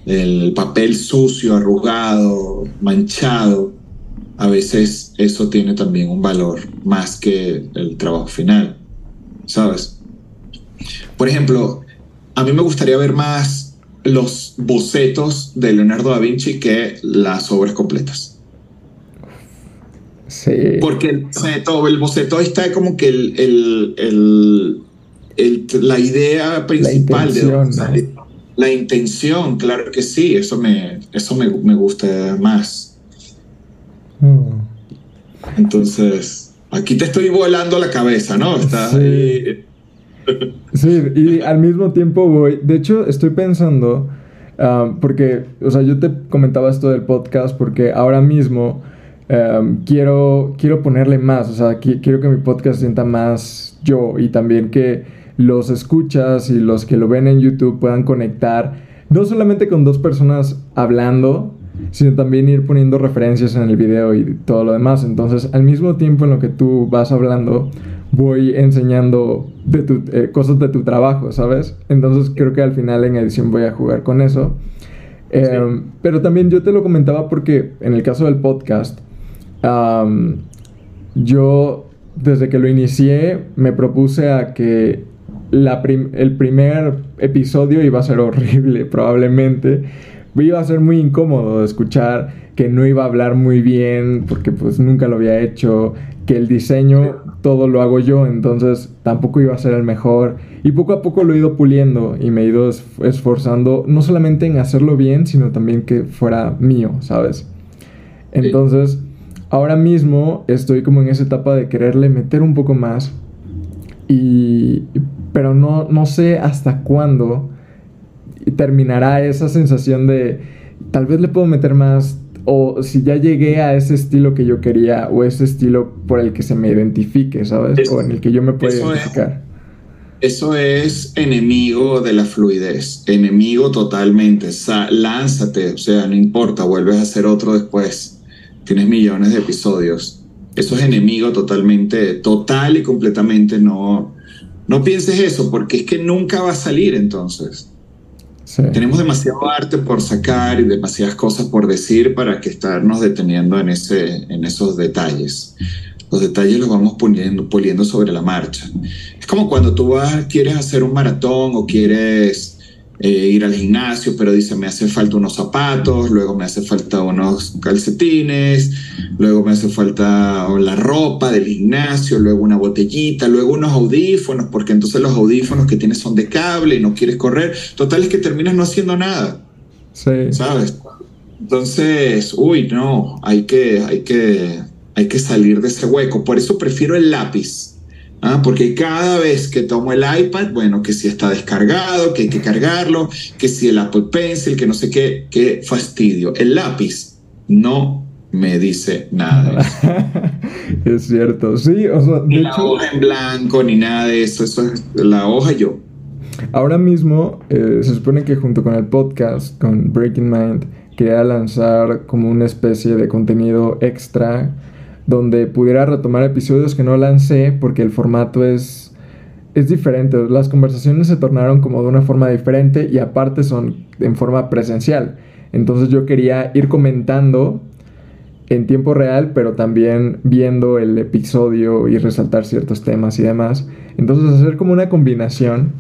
[SPEAKER 2] el papel sucio, arrugado, manchado. A veces eso tiene también un valor más que el trabajo final, ¿sabes? Por ejemplo, a mí me gustaría ver más los bocetos de Leonardo da Vinci que las obras completas.
[SPEAKER 1] Sí.
[SPEAKER 2] Porque el boceto, el boceto está como que el, la idea principal la de la intención, claro que sí, eso me, eso me, gusta más. Hmm. Entonces, aquí te estoy volando la cabeza, ¿no? Estás ahí
[SPEAKER 1] Sí, y al mismo tiempo voy. De hecho, estoy pensando. Um, porque, o sea, yo te comentaba esto del podcast porque ahora mismo um, quiero, quiero ponerle más. O sea, quiero que mi podcast sienta más yo y también que los escuchas y los que lo ven en YouTube puedan conectar no solamente con dos personas hablando, sino también ir poniendo referencias en el video y todo lo demás. Entonces, al mismo tiempo en lo que tú vas hablando, voy enseñando de tu, eh, cosas de tu trabajo, ¿sabes? Entonces creo que al final en edición voy a jugar con eso. Em, pero también yo te lo comentaba porque en el caso del podcast, yo desde que lo inicié me propuse a que la el primer episodio iba a ser horrible probablemente. Iba a ser muy incómodo de escuchar que no iba a hablar muy bien porque pues nunca lo había hecho, que el diseño todo lo hago yo, entonces tampoco iba a ser el mejor. Y poco a poco lo he ido puliendo y me he ido esforzando no solamente en hacerlo bien, sino también que fuera mío, ¿sabes? Entonces, ahora mismo estoy como en esa etapa de quererle meter un poco más, y, pero no, no sé hasta cuándo terminará esa sensación de tal vez le puedo meter más, o si ya llegué a ese estilo que yo quería o ese estilo por el que se me identifique, ¿sabes? o en el que yo me pueda identificar.
[SPEAKER 2] eso es enemigo de la fluidez, enemigo totalmente. lánzate, o sea, no importa, vuelves a hacer otro después. Tienes millones de episodios. Eso es enemigo totalmente, total y completamente. No, no pienses eso, porque es que nunca va a salir entonces. Tenemos demasiado arte por sacar y demasiadas cosas por decir para que estarnos deteniendo en, ese, en esos detalles. Los detalles los vamos poniendo, puliendo sobre la marcha. Es como cuando tú vas, quieres hacer un maratón o quieres eh, ir al gimnasio, pero dice, me hace falta unos zapatos, luego me hace falta unos calcetines, luego me hace falta la ropa del gimnasio, luego una botellita, luego unos audífonos, porque entonces los audífonos que tienes son de cable y no quieres correr. Total es que terminas no haciendo nada. Sí. ¿Sabes? Entonces, uy, no, hay que, hay que, hay que salir de ese hueco. Por eso prefiero el lápiz ¿Ah? Porque cada vez que tomo el iPad, bueno, que si está descargado, que hay que cargarlo, que si el Apple Pencil, que no sé qué, qué fastidio. El lápiz no me dice nada.
[SPEAKER 1] es cierto, sí, o sea,
[SPEAKER 2] ni la hoja en blanco, ni nada de eso, eso es la hoja yo.
[SPEAKER 1] Ahora mismo eh, se supone que junto con el podcast, con Breaking Mind, quería lanzar como una especie de contenido extra donde pudiera retomar episodios que no lancé porque el formato es, es diferente. Las conversaciones se tornaron como de una forma diferente y aparte son en forma presencial. Entonces yo quería ir comentando en tiempo real, pero también viendo el episodio y resaltar ciertos temas y demás. Entonces hacer como una combinación.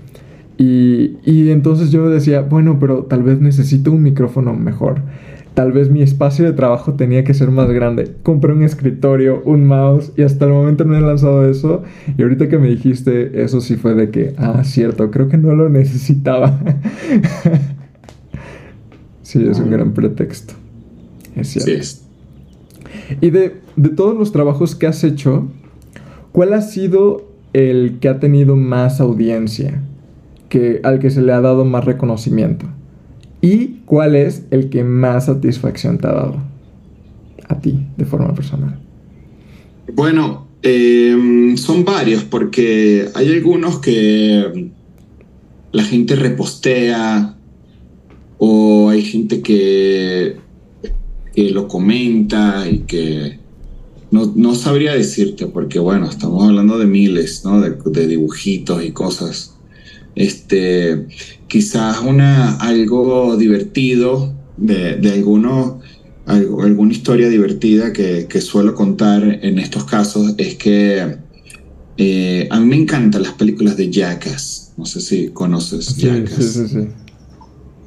[SPEAKER 1] Y, y entonces yo decía, bueno, pero tal vez necesito un micrófono mejor tal vez mi espacio de trabajo tenía que ser más grande. Compré un escritorio, un mouse y hasta el momento no he lanzado eso. Y ahorita que me dijiste eso sí fue de que, ah, cierto, creo que no lo necesitaba. sí, es un gran pretexto. Es cierto. Sí. Y de, de todos los trabajos que has hecho, ¿cuál ha sido el que ha tenido más audiencia? Que, al que se le ha dado más reconocimiento. ¿Y cuál es el que más satisfacción te ha dado a ti de forma personal?
[SPEAKER 2] Bueno, em, son varios porque hay algunos que la gente repostea o hay gente que, que lo comenta y que no, no, sabría decirte, porque bueno, estamos hablando de miles, ¿no? De, de, dibujitos y cosas. Este, quizás una, algo divertido de, de alguno, algo, alguna historia divertida que, que, suelo contar en estos casos es que eh, a mí me encantan las películas de Jackass. No sé si conoces
[SPEAKER 1] sí,
[SPEAKER 2] Jackass.
[SPEAKER 1] Sí, sí, sí.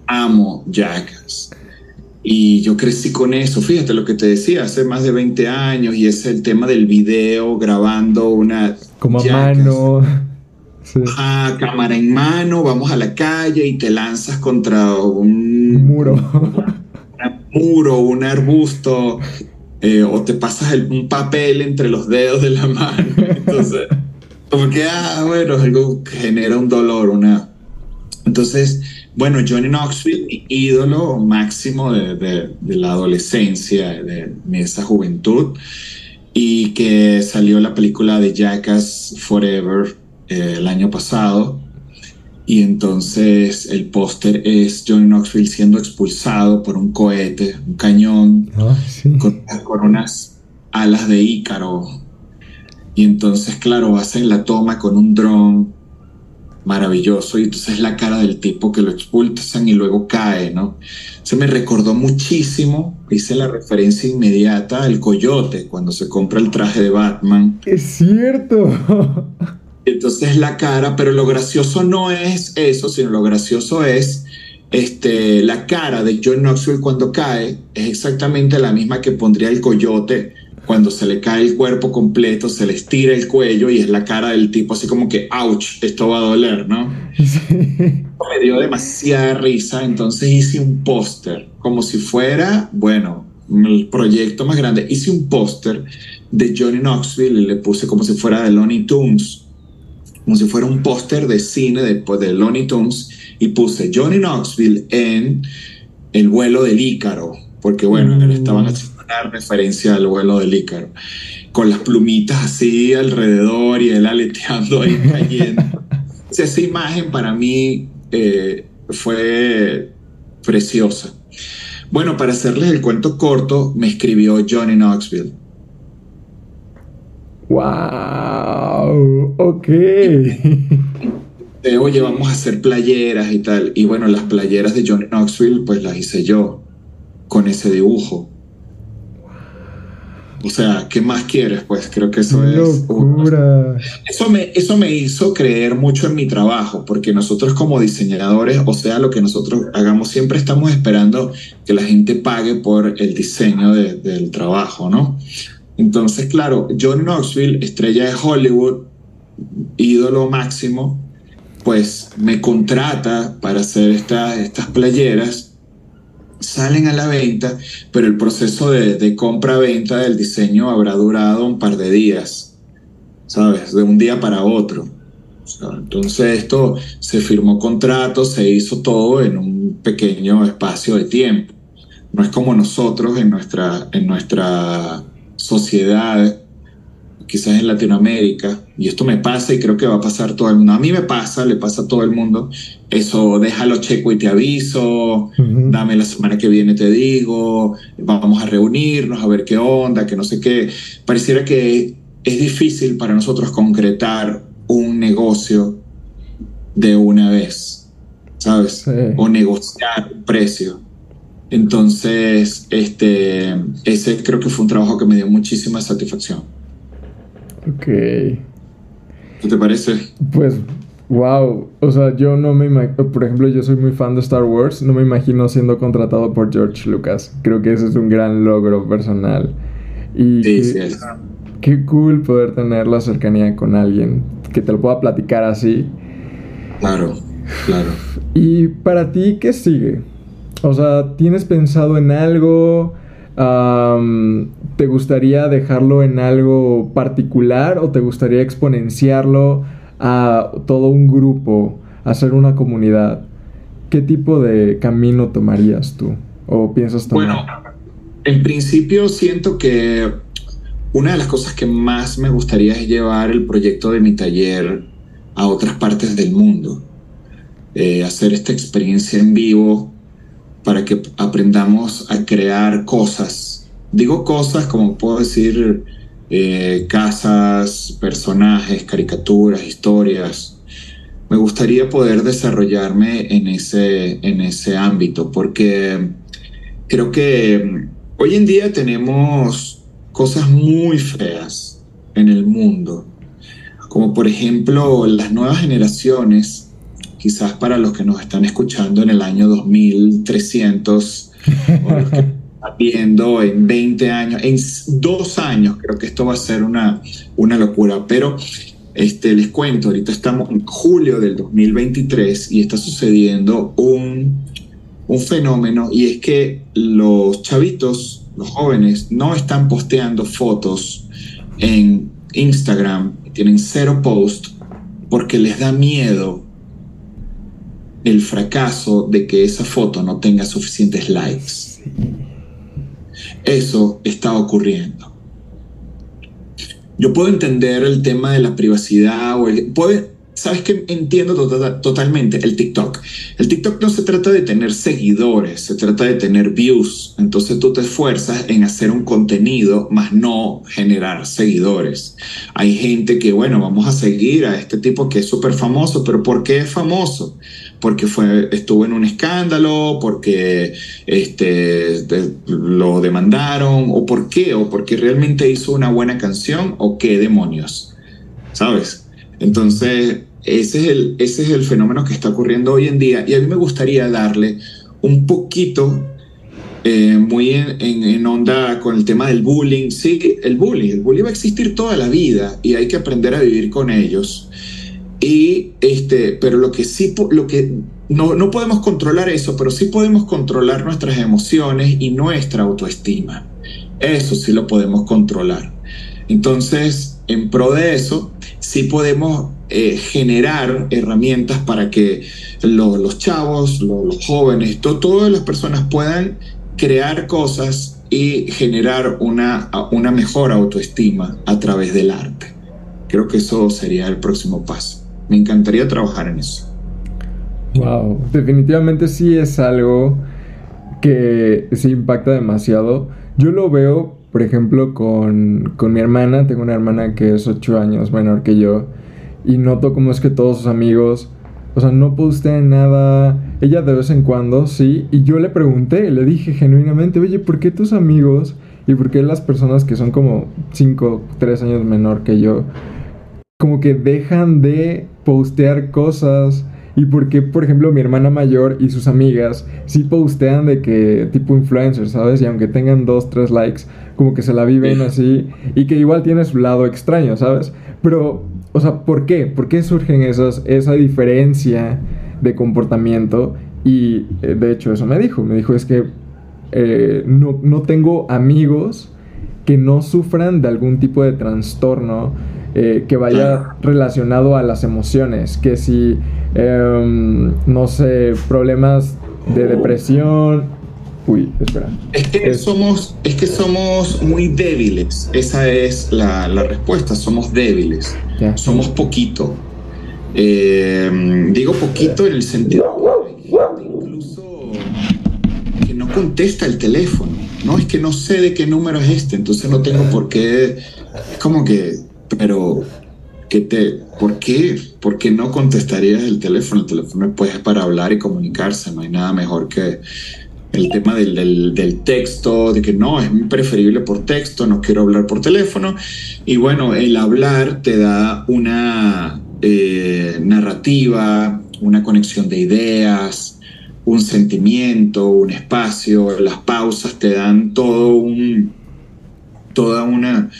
[SPEAKER 2] Amo Jackass. Y yo crecí con eso, fíjate lo que te decía, hace más de 20 años, y es el tema del video grabando una...
[SPEAKER 1] Como a mano.
[SPEAKER 2] Sí. Ajá, cámara en mano, vamos a la calle y te lanzas contra un,
[SPEAKER 1] Un muro.
[SPEAKER 2] un muro, un arbusto, eh, o te pasas el, un papel entre los dedos de la mano. Entonces, como que, ah, bueno, algo que genera un dolor, una... Entonces, bueno, Johnny Knoxville, mi ídolo máximo de, de, de la adolescencia, de, de, esa juventud, y que salió la película de Jackass Forever eh, el año pasado. Y entonces el póster es Johnny Knoxville siendo expulsado por un cohete, un cañón,
[SPEAKER 1] Ah, sí.
[SPEAKER 2] con, con unas alas de Ícaro. Y entonces, claro, hacen la toma con un dron maravilloso y entonces la cara del tipo que lo expulsan y luego cae, ¿no? Se me recordó muchísimo, hice la referencia inmediata al coyote cuando se compra el traje de Batman.
[SPEAKER 1] Es cierto.
[SPEAKER 2] Entonces la cara, pero lo gracioso no es eso, sino lo gracioso es este, la cara de John Knoxville cuando cae, es exactamente la misma que pondría el coyote cuando se le cae el cuerpo completo, se le estira el cuello y es la cara del tipo así como que, ouch, esto va a doler, ¿no? Me dio demasiada risa, entonces hice un póster, como si fuera, bueno, el proyecto más grande. Hice un póster de Johnny Knoxville y le puse como si fuera de Looney Tunes, como si fuera un póster de cine de, pues, de Looney Tunes y puse Johnny Knoxville en el vuelo del Ícaro, porque bueno,
[SPEAKER 1] Mm.
[SPEAKER 2] estaban haciendo una referencia al vuelo del Ícaro, con las plumitas así alrededor y él aleteando ahí cayendo. Esa imagen para mí eh, fue preciosa. Bueno, para hacerles el cuento corto, me escribió Johnny Knoxville.
[SPEAKER 1] Wow. Ok.
[SPEAKER 2] De, Oye, vamos a hacer playeras y tal. Y bueno, las playeras de Johnny Knoxville, pues las hice yo con ese dibujo. O sea, ¿qué más quieres? Pues creo que eso es.
[SPEAKER 1] Locura.
[SPEAKER 2] Eso me, eso me hizo creer mucho en mi trabajo, porque nosotros como diseñadores, o sea, lo que nosotros hagamos, siempre estamos esperando que la gente pague por el diseño de, del trabajo, ¿no? Entonces, claro, John Knoxville, estrella de Hollywood, ídolo máximo, pues me contrata para hacer esta, estas playeras salen a la venta, pero el proceso de, de compra-venta del diseño habrá durado un par de días, ¿sabes? De un día para otro. Entonces esto se firmó contrato, se hizo todo en un pequeño espacio de tiempo. No es como nosotros en nuestra, en nuestra sociedad, quizás en Latinoamérica, y esto me pasa y creo que va a pasar todo el mundo. A mí me pasa, le pasa a todo el mundo. Eso, déjalo checo y te aviso, dame la semana que viene te digo, vamos a reunirnos a ver qué onda, que no sé qué. Pareciera que es difícil para nosotros concretar un negocio de una vez, ¿sabes?
[SPEAKER 1] Sí.
[SPEAKER 2] O negociar un precio. Entonces, este, ese creo que fue un trabajo que me dio muchísima satisfacción.
[SPEAKER 1] Ok.
[SPEAKER 2] ¿Qué te parece?
[SPEAKER 1] Pues, wow. O sea, yo no me imagino. Por ejemplo, yo soy muy fan de Star Wars. No me imagino siendo contratado por George Lucas. Creo que ese es un gran logro personal. Y
[SPEAKER 2] Sí,
[SPEAKER 1] qué,
[SPEAKER 2] sí, es-
[SPEAKER 1] qué cool poder tener la cercanía con alguien que te lo pueda platicar así.
[SPEAKER 2] claro, claro.
[SPEAKER 1] ¿Y para ti qué sigue? O sea, ¿tienes pensado en algo? ¿Te gustaría dejarlo en algo particular o te gustaría exponenciarlo a todo un grupo, hacer una comunidad? ¿Qué tipo de camino tomarías tú? ¿O piensas tomar?
[SPEAKER 2] Bueno, en principio siento que una de las cosas que más me gustaría es llevar el proyecto de mi taller a otras partes del mundo. eh, hacer esta experiencia en vivo para que aprendamos a crear cosas. Digo cosas como puedo decir eh, casas, personajes, caricaturas, historias. Me gustaría poder desarrollarme en ese, en ese ámbito porque creo que hoy en día tenemos cosas muy feas en el mundo, como por ejemplo las nuevas generaciones, quizás para los que nos están escuchando en el año 2300, o los que viendo en 20 años, en dos años, creo que esto va a ser una, una locura, pero este, les cuento, ahorita estamos en julio del 2023 y está sucediendo un, un fenómeno y es que los chavitos, los jóvenes, no están posteando fotos en Instagram, tienen cero post porque les da miedo el fracaso de que esa foto no tenga suficientes likes. Eso está ocurriendo. Yo puedo entender el tema de la privacidad o el, ¿Sabes qué? Entiendo tota-, totalmente el TikTok. El TikTok no se trata de tener seguidores, se trata de tener views. Entonces tú te esfuerzas en hacer un contenido, más no generar seguidores. Hay gente que, bueno, vamos a seguir a este tipo que es súper famoso, pero ¿por qué es famoso? Porque fue, estuvo en un escándalo, porque este, lo demandaron, o por qué, o porque realmente hizo una buena canción, o qué demonios, ¿sabes? Entonces, ese es, el, ese es el fenómeno que está ocurriendo hoy en día y a mí me gustaría darle un poquito, eh, muy en, onda con el tema del bullying. Sí, el bullying, el bullying va a existir toda la vida y hay que aprender a vivir con ellos. Y este, pero lo que sí, lo que no, no podemos controlar eso, pero sí podemos controlar nuestras emociones y nuestra autoestima. Eso sí lo podemos controlar. Entonces, en pro de eso, sí podemos eh, generar herramientas para que los chavos, los jóvenes, todas las personas puedan crear cosas y generar una, una mejor autoestima a través del arte. Creo que eso sería el próximo paso. Me encantaría trabajar en eso.
[SPEAKER 1] Wow, definitivamente sí es algo que se impacta demasiado. Yo lo veo por ejemplo, con, mi hermana, tengo una hermana que es 8 años menor que yo, y noto como es que todos sus amigos, o sea, no postean nada, ella de vez en cuando, sí, y yo le pregunté, le dije genuinamente, oye, ¿por qué tus amigos y por qué las personas que son como 5, 3 años menor que yo, como que dejan de postear cosas? Y por qué, por ejemplo, mi hermana mayor y sus amigas sí postean de que tipo influencers, ¿sabes? Y aunque tengan dos, tres likes, como que se la viven así y que igual tiene su lado extraño, ¿sabes? Pero, o sea, ¿por qué? ¿Por qué surgen esas, esa diferencia de comportamiento? Y eh, de hecho eso me dijo, me dijo es que eh, no, no tengo amigos que no sufran de algún tipo de trastorno eh, que vaya relacionado a las emociones, que si, em, no sé, problemas de depresión. Uy, espera.
[SPEAKER 2] Es que, Somos, es que somos muy débiles, esa es la, la respuesta, somos débiles, somos poquito. Em, digo poquito en el sentido incluso que no contesta el teléfono, no es que no sé de qué número es este, entonces no tengo por qué, es como que pero, ¿qué te, ¿por qué? ¿Por qué no contestarías el teléfono? El teléfono pues, es para hablar y comunicarse, no hay nada mejor que el tema del, del, texto, de que no, es preferible por texto, no quiero hablar por teléfono. Y bueno, el hablar te da una eh, narrativa, una conexión de ideas, un sentimiento, un espacio, las pausas te dan todo un, toda una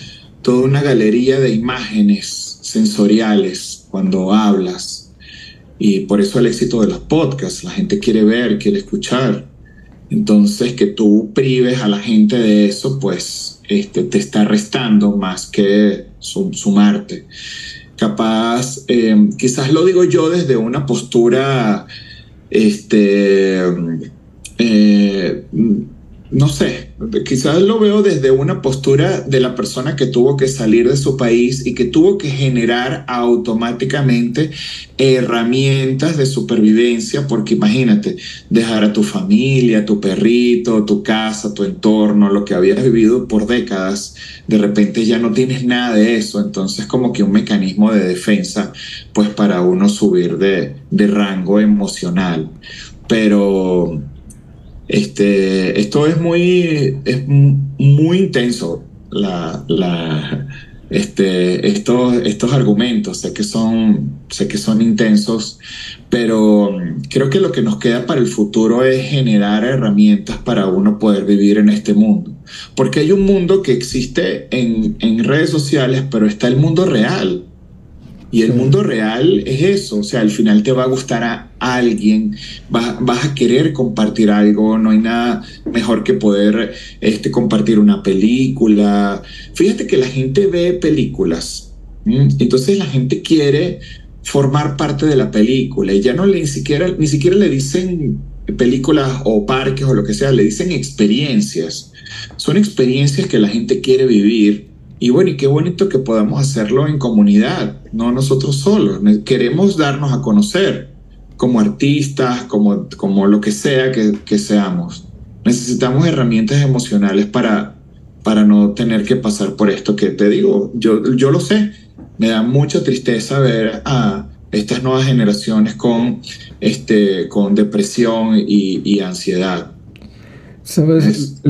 [SPEAKER 2] toda una galería de imágenes sensoriales cuando hablas. Y por eso el éxito de los podcasts, la gente quiere ver, quiere escuchar. Entonces que tú prives a la gente de eso, pues este, te está restando más que sumarte. Capaz, eh, quizás lo digo yo desde una postura, este, eh, no sé, quizás lo veo desde una postura de la persona que tuvo que salir de su país y que tuvo que generar automáticamente herramientas de supervivencia, porque imagínate, dejar a tu familia, tu perrito, tu casa, tu entorno, lo que habías vivido por décadas, de repente ya no tienes nada de eso, entonces como que un mecanismo de defensa, pues para uno subir de, de rango emocional. Pero este, esto es muy, es muy intenso, la, este, estos, estos argumentos. Sé que, son, sé que son intensos, pero creo que lo que nos queda para el futuro es generar herramientas para uno poder vivir en este mundo. Porque hay un mundo que existe en, en redes sociales, pero está el mundo real y el mundo real es eso, o sea, al final te va a gustar a alguien, vas, vas, a querer compartir algo, no hay nada mejor que poder este, compartir una película. Fíjate que la gente ve películas, entonces la gente quiere formar parte de la película y ya no le ni siquiera, ni siquiera le dicen películas o parques o lo que sea, le dicen experiencias. Son experiencias que la gente quiere vivir y bueno, y qué bonito que podamos hacerlo en comunidad, no nosotros solos. Queremos darnos a conocer como artistas, como, como lo que sea que, que seamos. Necesitamos herramientas emocionales para, para no tener que pasar por esto que te digo. Yo, yo lo sé, me da mucha tristeza ver a estas nuevas generaciones con, este, con depresión y, y ansiedad.
[SPEAKER 1] Sabes,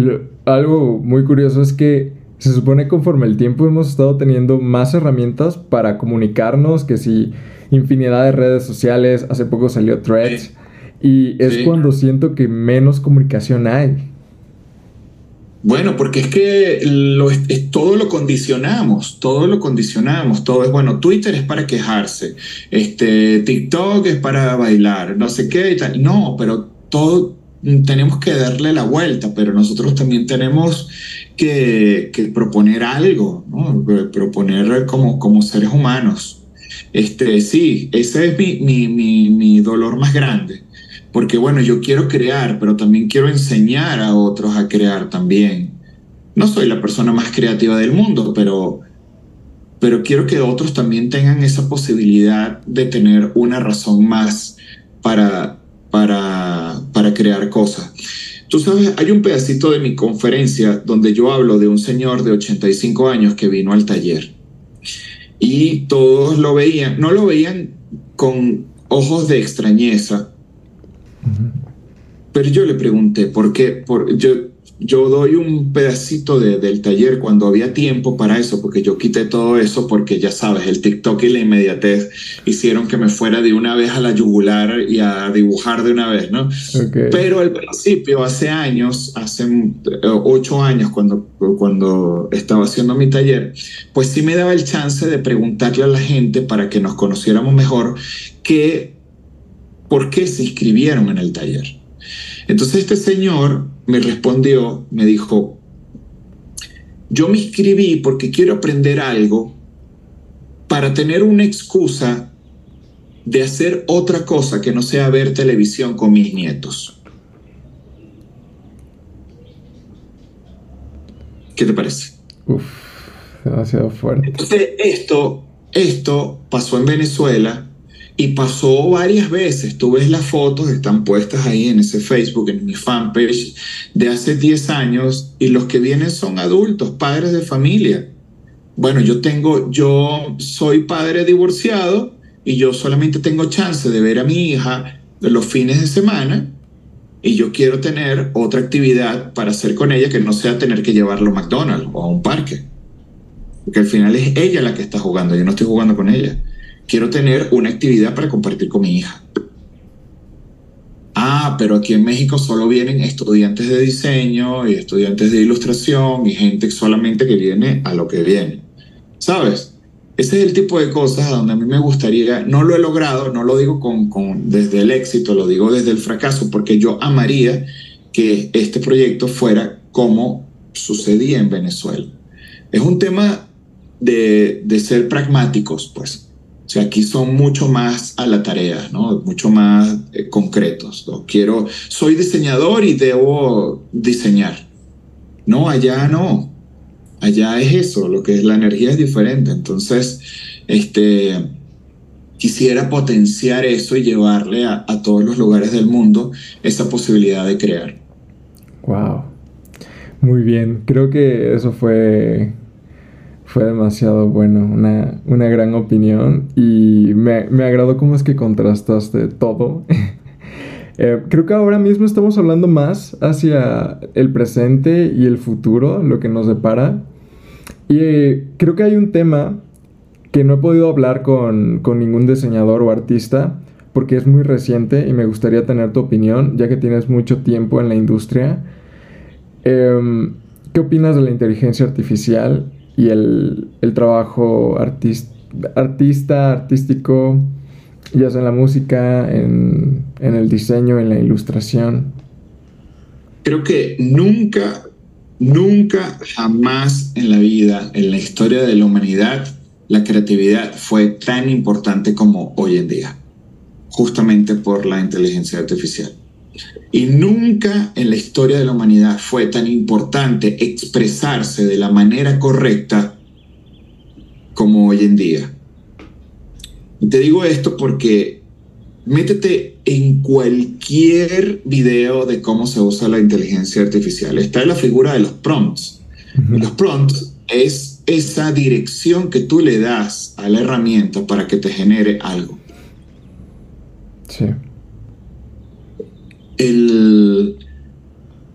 [SPEAKER 1] algo muy curioso es que se supone que conforme el tiempo hemos estado teniendo más herramientas para comunicarnos, que si infinidad de redes sociales, hace poco salió Threads, y es cuando siento que menos comunicación hay.
[SPEAKER 2] Bueno, porque es que lo, es, todo lo condicionamos, todo lo condicionamos, todo es bueno. Twitter es para quejarse, este, TikTok es para bailar, no sé qué y tal. No, pero todo tenemos que darle la vuelta, pero nosotros también tenemos que, proponer algo, proponer como, como seres humanos. Este, sí, ese es mi, mi, mi, dolor más grande, porque bueno, yo quiero crear, pero también quiero enseñar a otros a crear también. No soy la persona más creativa del mundo, pero, pero quiero que otros también tengan esa posibilidad de tener una razón más para, para, para crear cosas. Tú sabes, hay un pedacito de mi conferencia donde yo hablo de un señor de 85 años que vino al taller y todos lo veían, no lo veían con ojos de extrañeza, pero yo le pregunté, ¿por qué? Por, yo, yo doy un pedacito de, del taller cuando había tiempo para eso, porque yo quité todo eso porque ya sabes, el TikTok y la inmediatez hicieron que me fuera de una vez a la yugular y a dibujar de una vez, ¿no? Pero al principio, hace años, hace eh, ocho años, cuando, cuando estaba haciendo mi taller, pues sí me daba el chance de preguntarle a la gente para que nos conociéramos mejor que, por qué se inscribieron en el taller. Entonces este señor me respondió, me dijo, yo me inscribí porque quiero aprender algo para tener una excusa de hacer otra cosa que no sea ver televisión con mis nietos. ¿Qué te parece?
[SPEAKER 1] Uf, demasiado fuerte.
[SPEAKER 2] Entonces, esto, esto pasó en Venezuela y pasó varias veces. Tú ves las fotos, están puestas ahí en ese Facebook, en mi fanpage de hace 10 años y los que vienen son adultos, padres de familia. Bueno, yo tengo, yo soy padre divorciado y yo solamente tengo chance de ver a mi hija los fines de semana y yo quiero tener otra actividad para hacer con ella que no sea tener que llevarlo a McDonald's o a un parque. Porque al final es ella la que está jugando, yo no estoy jugando con ella quiero tener una actividad para compartir con mi hija. Ah, pero aquí en México solo vienen estudiantes de diseño y estudiantes de ilustración y gente solamente que viene a lo que viene. ¿Sabes? Ese es el tipo de cosas donde a mí me gustaría, no lo he logrado, no lo digo con, con, desde el éxito, lo digo desde el fracaso, porque yo amaría que este proyecto fuera como sucedía en Venezuela. Es un tema de, de ser pragmáticos, pues sea, aquí son mucho más a la tarea, ¿no? Mucho más eh, concretos. Quiero, soy diseñador y debo diseñar. No, allá no. Allá es eso, lo que es la energía es diferente. Entonces, este, quisiera potenciar eso y llevarle a, a todos los lugares del mundo esa posibilidad de crear.
[SPEAKER 1] Wow. Muy bien. Creo que eso fue fue demasiado bueno, una, una gran opinión y me, me, agradó cómo es que contrastaste todo. eh, creo que ahora mismo estamos hablando más hacia el presente y el futuro, lo que nos depara. Y eh, creo que hay un tema que no he podido hablar con, con ningún diseñador o artista porque es muy reciente y me gustaría tener tu opinión, ya que tienes mucho tiempo en la industria. Eh, ¿Qué opinas de la inteligencia artificial y el, el trabajo artista, artístico, ya sea en la música, en, en el diseño, en la ilustración.
[SPEAKER 2] Creo que nunca, nunca, jamás en la vida, en la historia de la humanidad, la creatividad fue tan importante como hoy en día, justamente por la inteligencia artificial. Y nunca en la historia de la humanidad fue tan importante expresarse de la manera correcta como hoy en día. Y te digo esto porque métete en cualquier video de cómo se usa la inteligencia artificial. Está la figura de los prompts. Los prompts es esa dirección que tú le das a la herramienta para que te genere algo. Sí el,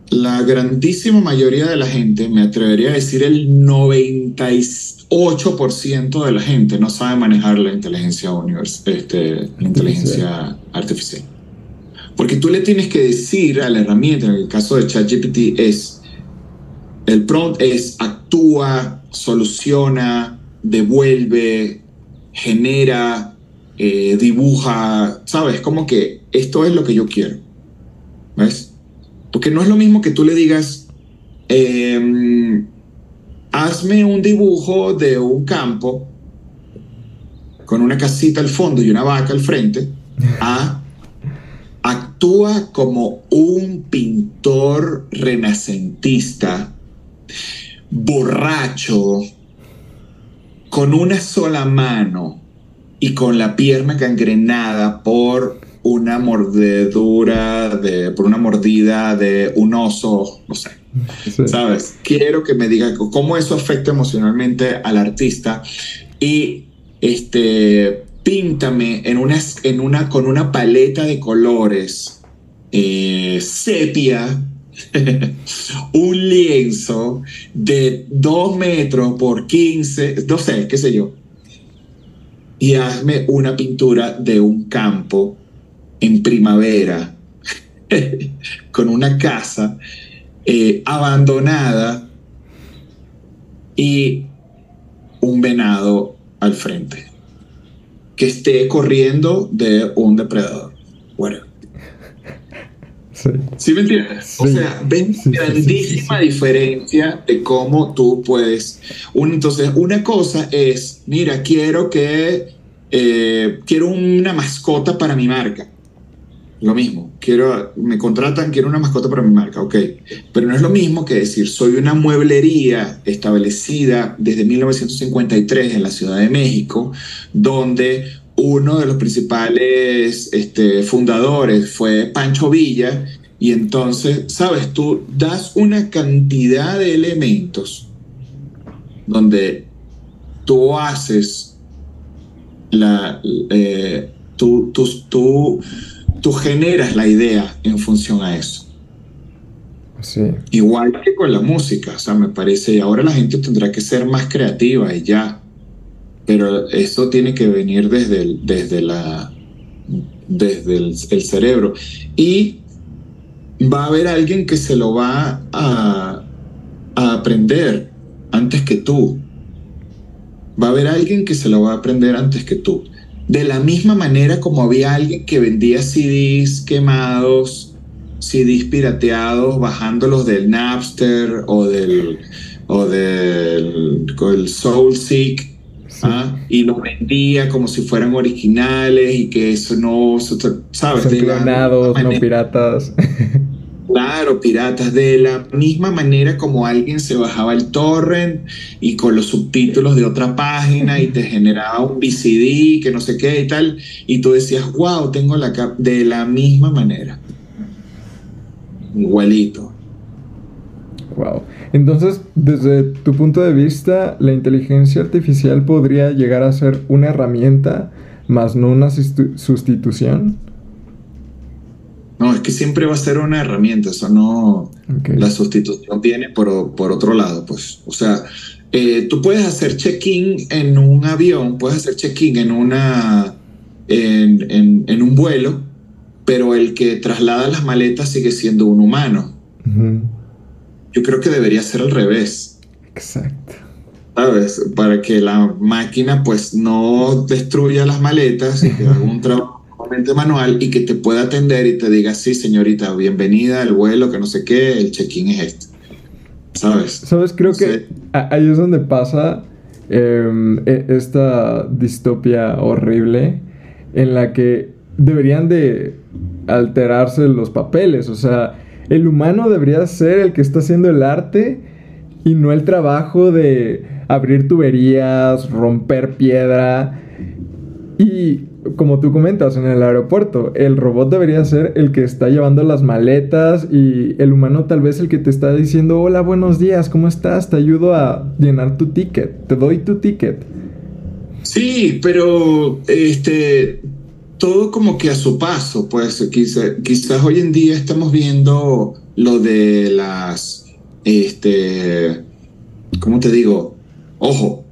[SPEAKER 2] la grandísima mayoría de la gente, me atrevería a decir el 98% de la gente no sabe manejar la inteligencia, este, la inteligencia artificial. Porque tú le tienes que decir a la herramienta, en el caso de ChatGPT, es el prompt es actúa, soluciona, devuelve, genera, eh, dibuja, ¿sabes? Como que esto es lo que yo quiero. ¿Ves? Porque no es lo mismo que tú le digas, em, hazme un dibujo de un campo con una casita al fondo y una vaca al frente, a actúa como un pintor renacentista, borracho, con una sola mano y con la pierna gangrenada por una mordedura, de, por una mordida de un oso, no sé. ¿Sabes? Quiero que me diga cómo eso afecta emocionalmente al artista y este, píntame en una, en una, con una paleta de colores eh, sepia. un lienzo de 2 metros por 15, no sé, qué sé yo, y hazme una pintura de un campo en primavera con una casa eh, abandonada y un venado al frente que esté corriendo de un depredador. Bueno. Sí. me entiendes? O sea, ven grandísima diferencia de cómo tú puedes. entonces, una cosa es, mira, quiero que eh, quiero una mascota para mi marca lo mismo, quiero, me contratan, quiero una mascota para mi marca, ok. Pero no es lo mismo que decir, soy una mueblería establecida desde 1953 en la Ciudad de México, donde uno de los principales este, fundadores fue Pancho Villa, y entonces, sabes, tú das una cantidad de elementos donde tú haces la, eh, tú, tú, tú tú generas la idea en función a eso. Sí. Igual que con la música, o sea, me parece, ahora la gente tendrá que ser más creativa y ya, pero eso tiene que venir desde el, desde la, desde el, cerebro. Y va a haber alguien que se lo va a, a aprender antes que tú. Va a haber alguien que se lo va a aprender antes que tú. De la misma manera como había alguien que vendía CDs quemados, CDs pirateados, bajándolos del Napster o del, o del el SoulSeek, ¿ah? y los vendía como si fueran originales y que eso no, ¿sabes?
[SPEAKER 1] no piratas.
[SPEAKER 2] Claro, piratas, de la misma manera como alguien se bajaba el torrent y con los subtítulos de otra página y te generaba un VCD que no sé qué y tal, y tú decías, wow, tengo la cap de la misma manera. Igualito.
[SPEAKER 1] Wow. Entonces, desde tu punto de vista, la inteligencia artificial podría llegar a ser una herramienta, más no una sustitución.
[SPEAKER 2] No, es que siempre va a ser una herramienta, eso no... La sustitución viene por, por, otro lado, pues. O sea, eh, tú puedes hacer check-in en un avión, puedes hacer check-in en una... En, en, un vuelo, pero el que traslada las maletas sigue siendo un humano. Yo creo que debería ser al revés.
[SPEAKER 1] Exacto.
[SPEAKER 2] ¿Sabes? Para que la máquina pues no destruya las maletas y que haga un trabajo manual y que te pueda atender y te diga, sí, señorita, bienvenida al vuelo, que no sé qué, el check-in es este. ¿Sabes?
[SPEAKER 1] ¿Sabes? Creo que ahí es donde pasa em, e, esta distopia horrible en la que deberían de alterarse los papeles. O sea, el humano debería ser el que está haciendo el arte y no el trabajo de abrir tuberías, romper piedra. Y como tú comentas en el aeropuerto, el robot debería ser el que está llevando las maletas y el humano tal vez el que te está diciendo, hola, buenos días, ¿cómo estás? Te ayudo a llenar tu ticket, te doy tu ticket.
[SPEAKER 2] Sí, pero este, todo como que a su paso, pues quizás hoy en día estamos viendo lo de las, este, ¿cómo te digo? Ojo,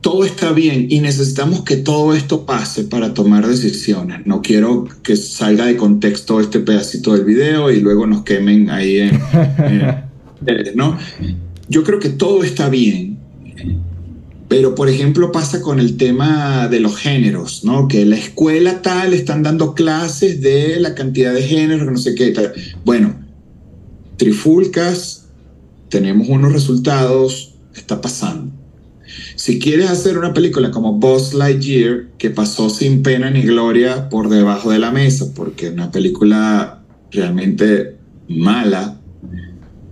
[SPEAKER 2] todo está bien y necesitamos que todo esto pase para tomar decisiones. No quiero que salga de contexto este pedacito del video y luego nos quemen ahí en, ¿no? Yo creo que todo está bien, pero por ejemplo pasa con el tema de los géneros, ¿no? Que la escuela tal están dando clases de la cantidad de géneros, no sé qué tal. Bueno, trifulcas, tenemos unos resultados, está pasando si quieres hacer una película como Buzz Lightyear, que pasó sin pena ni gloria por debajo de la mesa, porque una película realmente mala,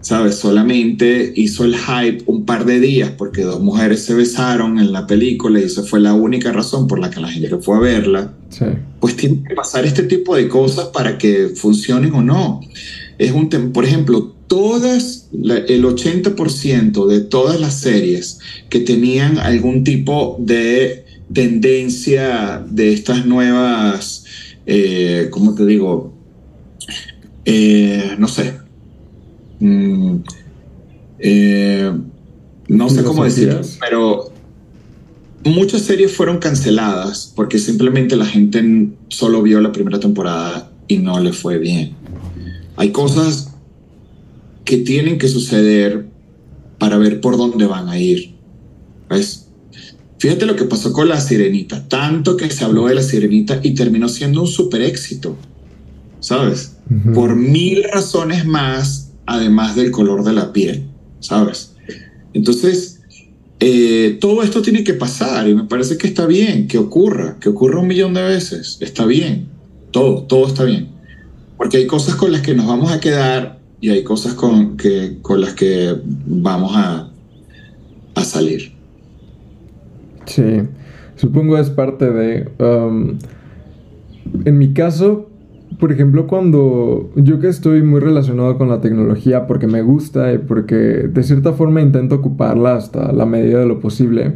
[SPEAKER 2] ¿sabes? Solamente hizo el hype un par de días porque dos mujeres se besaron en la película y esa fue la única razón por la que la gente fue a verla. Pues tiene que pasar este tipo de cosas para que funcionen o no. Es un por ejemplo, todas, el 80% de todas las series que tenían algún tipo de tendencia de estas nuevas, eh, ¿cómo te digo? Eh, no sé. Mm, eh, no sé cómo decirlo, pero muchas series fueron canceladas porque simplemente la gente solo vio la primera temporada y no le fue bien. Hay cosas que tienen que suceder para ver por dónde van a ir. ¿Ves? Fíjate lo que pasó con la sirenita. Tanto que se habló de la sirenita y terminó siendo un super éxito. ¿Sabes? Por mil razones más, además del color de la piel. ¿Sabes? Entonces, eh, todo esto tiene que pasar y me parece que está bien que ocurra, que ocurra un millón de veces. Está bien. Todo, todo está bien. Porque hay cosas con las que nos vamos a quedar y hay cosas con, que, con las que vamos a, a salir.
[SPEAKER 1] Sí, supongo es parte de... Um, en mi caso, por ejemplo, cuando yo que estoy muy relacionado con la tecnología porque me gusta y porque de cierta forma intento ocuparla hasta la medida de lo posible,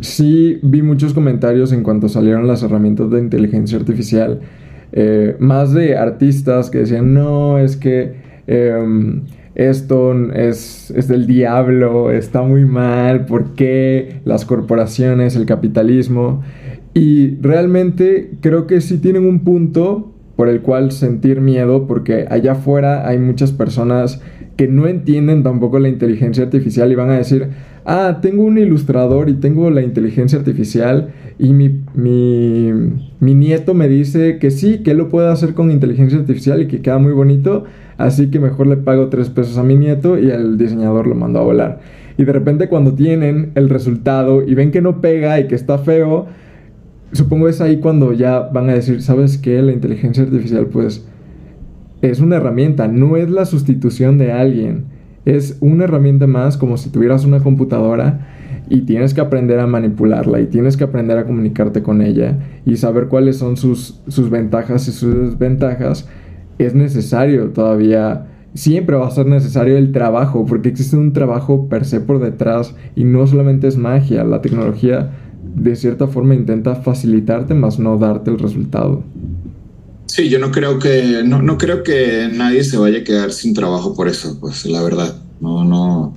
[SPEAKER 1] sí vi muchos comentarios en cuanto salieron las herramientas de inteligencia artificial, eh, más de artistas que decían, no, es que Em, esto es, es, del diablo, está muy mal, ¿por qué las corporaciones, el capitalismo? Y realmente creo que sí tienen un punto por el cual sentir miedo, porque allá afuera hay muchas personas que no entienden tampoco la inteligencia artificial y van a decir, ah, tengo un ilustrador y tengo la inteligencia artificial y mi, mi, mi nieto me dice que sí, que lo puede hacer con inteligencia artificial y que queda muy bonito así que mejor le pago tres pesos a mi nieto y el diseñador lo mandó a volar. Y de repente cuando tienen el resultado y ven que no pega y que está feo, supongo es ahí cuando ya van a decir, ¿sabes qué? La inteligencia artificial pues es una herramienta, no es la sustitución de alguien. Es una herramienta más como si tuvieras una computadora y tienes que aprender a manipularla y tienes que aprender a comunicarte con ella y saber cuáles son sus, sus ventajas y sus desventajas. Es necesario todavía, siempre va a ser necesario el trabajo porque existe un trabajo per se por detrás y no solamente es magia, la tecnología de cierta forma intenta facilitarte más no darte el resultado.
[SPEAKER 2] Sí, yo no creo que no, no creo que nadie se vaya a quedar sin trabajo por eso, pues la verdad. No, no.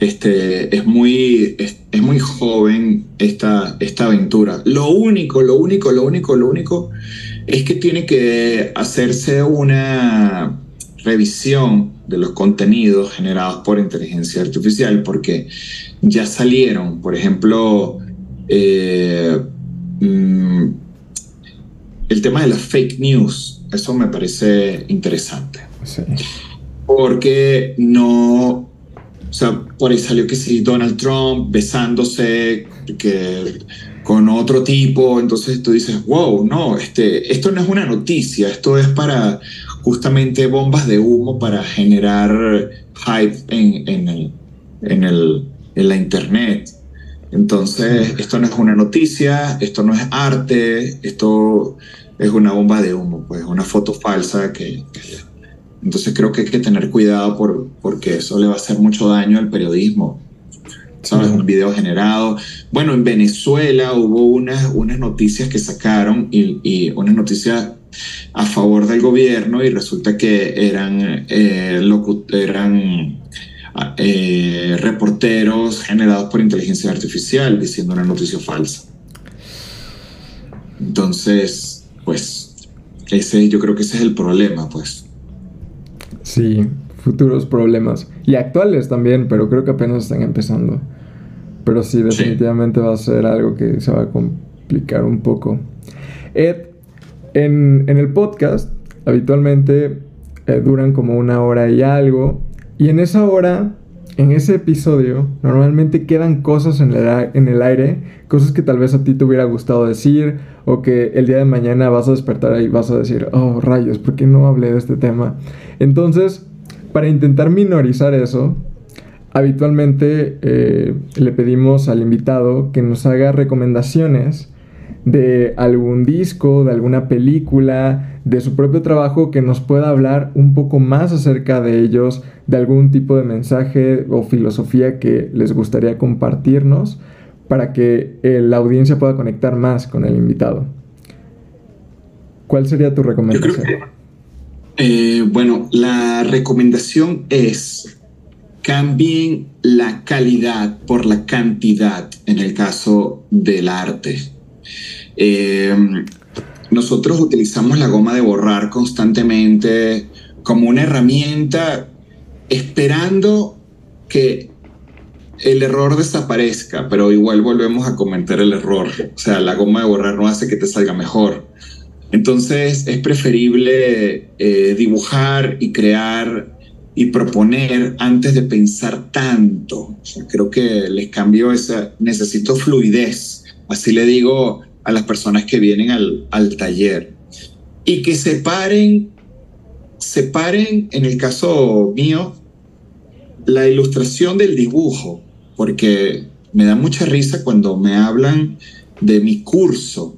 [SPEAKER 2] Este, es muy, es, muy joven esta, esta aventura. Lo único, lo único, lo único, lo único es que tiene que hacerse una revisión de los contenidos generados por inteligencia artificial, porque ya salieron, por ejemplo, eh, mm, el tema de las fake news, eso me parece interesante. Porque no, o sea, por ahí salió que sí, Donald Trump besándose que, con otro tipo, entonces tú dices, wow, no, este, esto no es una noticia, esto es para justamente bombas de humo para generar hype en, en, en, el, en la internet. Entonces, esto no es una noticia, esto no es arte, esto es una bomba de humo, pues una foto falsa que, entonces creo que hay que tener cuidado por, porque eso le va a hacer mucho daño al periodismo. ¿Sabes? Un video generado. Bueno, en Venezuela hubo unas, unas noticias que sacaron y, unas noticias a favor del gobierno y resulta que eran, eh, eran eh, reporteros generados por inteligencia artificial diciendo una noticia falsa. Entonces, pues, ese, yo creo que ese es el problema, pues.
[SPEAKER 1] Sí, futuros problemas. Y actuales también, pero creo que apenas están empezando. Pero sí, definitivamente va a ser algo que se va a complicar un poco. Ed, en, el podcast, habitualmente eh, duran como una hora y algo. Y en esa hora, en ese episodio, normalmente quedan cosas en el, en el aire, cosas que tal vez a ti te hubiera gustado decir, o que el día de mañana vas a despertar y vas a decir, oh rayos, ¿por qué no hablé de este tema? Entonces, para intentar minorizar eso, habitualmente eh, le pedimos al invitado que nos haga recomendaciones de algún disco, de alguna película, de su propio trabajo que nos pueda hablar un poco más acerca de ellos, de algún tipo de mensaje o filosofía que les gustaría compartirnos para que eh, la audiencia pueda conectar más con el invitado. ¿Cuál sería tu recomendación?
[SPEAKER 2] Eh, bueno, la recomendación es cambien la calidad por la cantidad en el caso del arte. Eh, nosotros utilizamos la goma de borrar constantemente como una herramienta esperando que el error desaparezca, pero igual volvemos a cometer el error. O sea, la goma de borrar no hace que te salga mejor. Entonces es preferible eh, dibujar y crear y proponer antes de pensar tanto. creo que les cambio esa, necesito fluidez. Así le digo a las personas que vienen al, al taller. Y que separen, separen, en el caso mío, la ilustración del dibujo, porque me da mucha risa cuando me hablan de mi curso,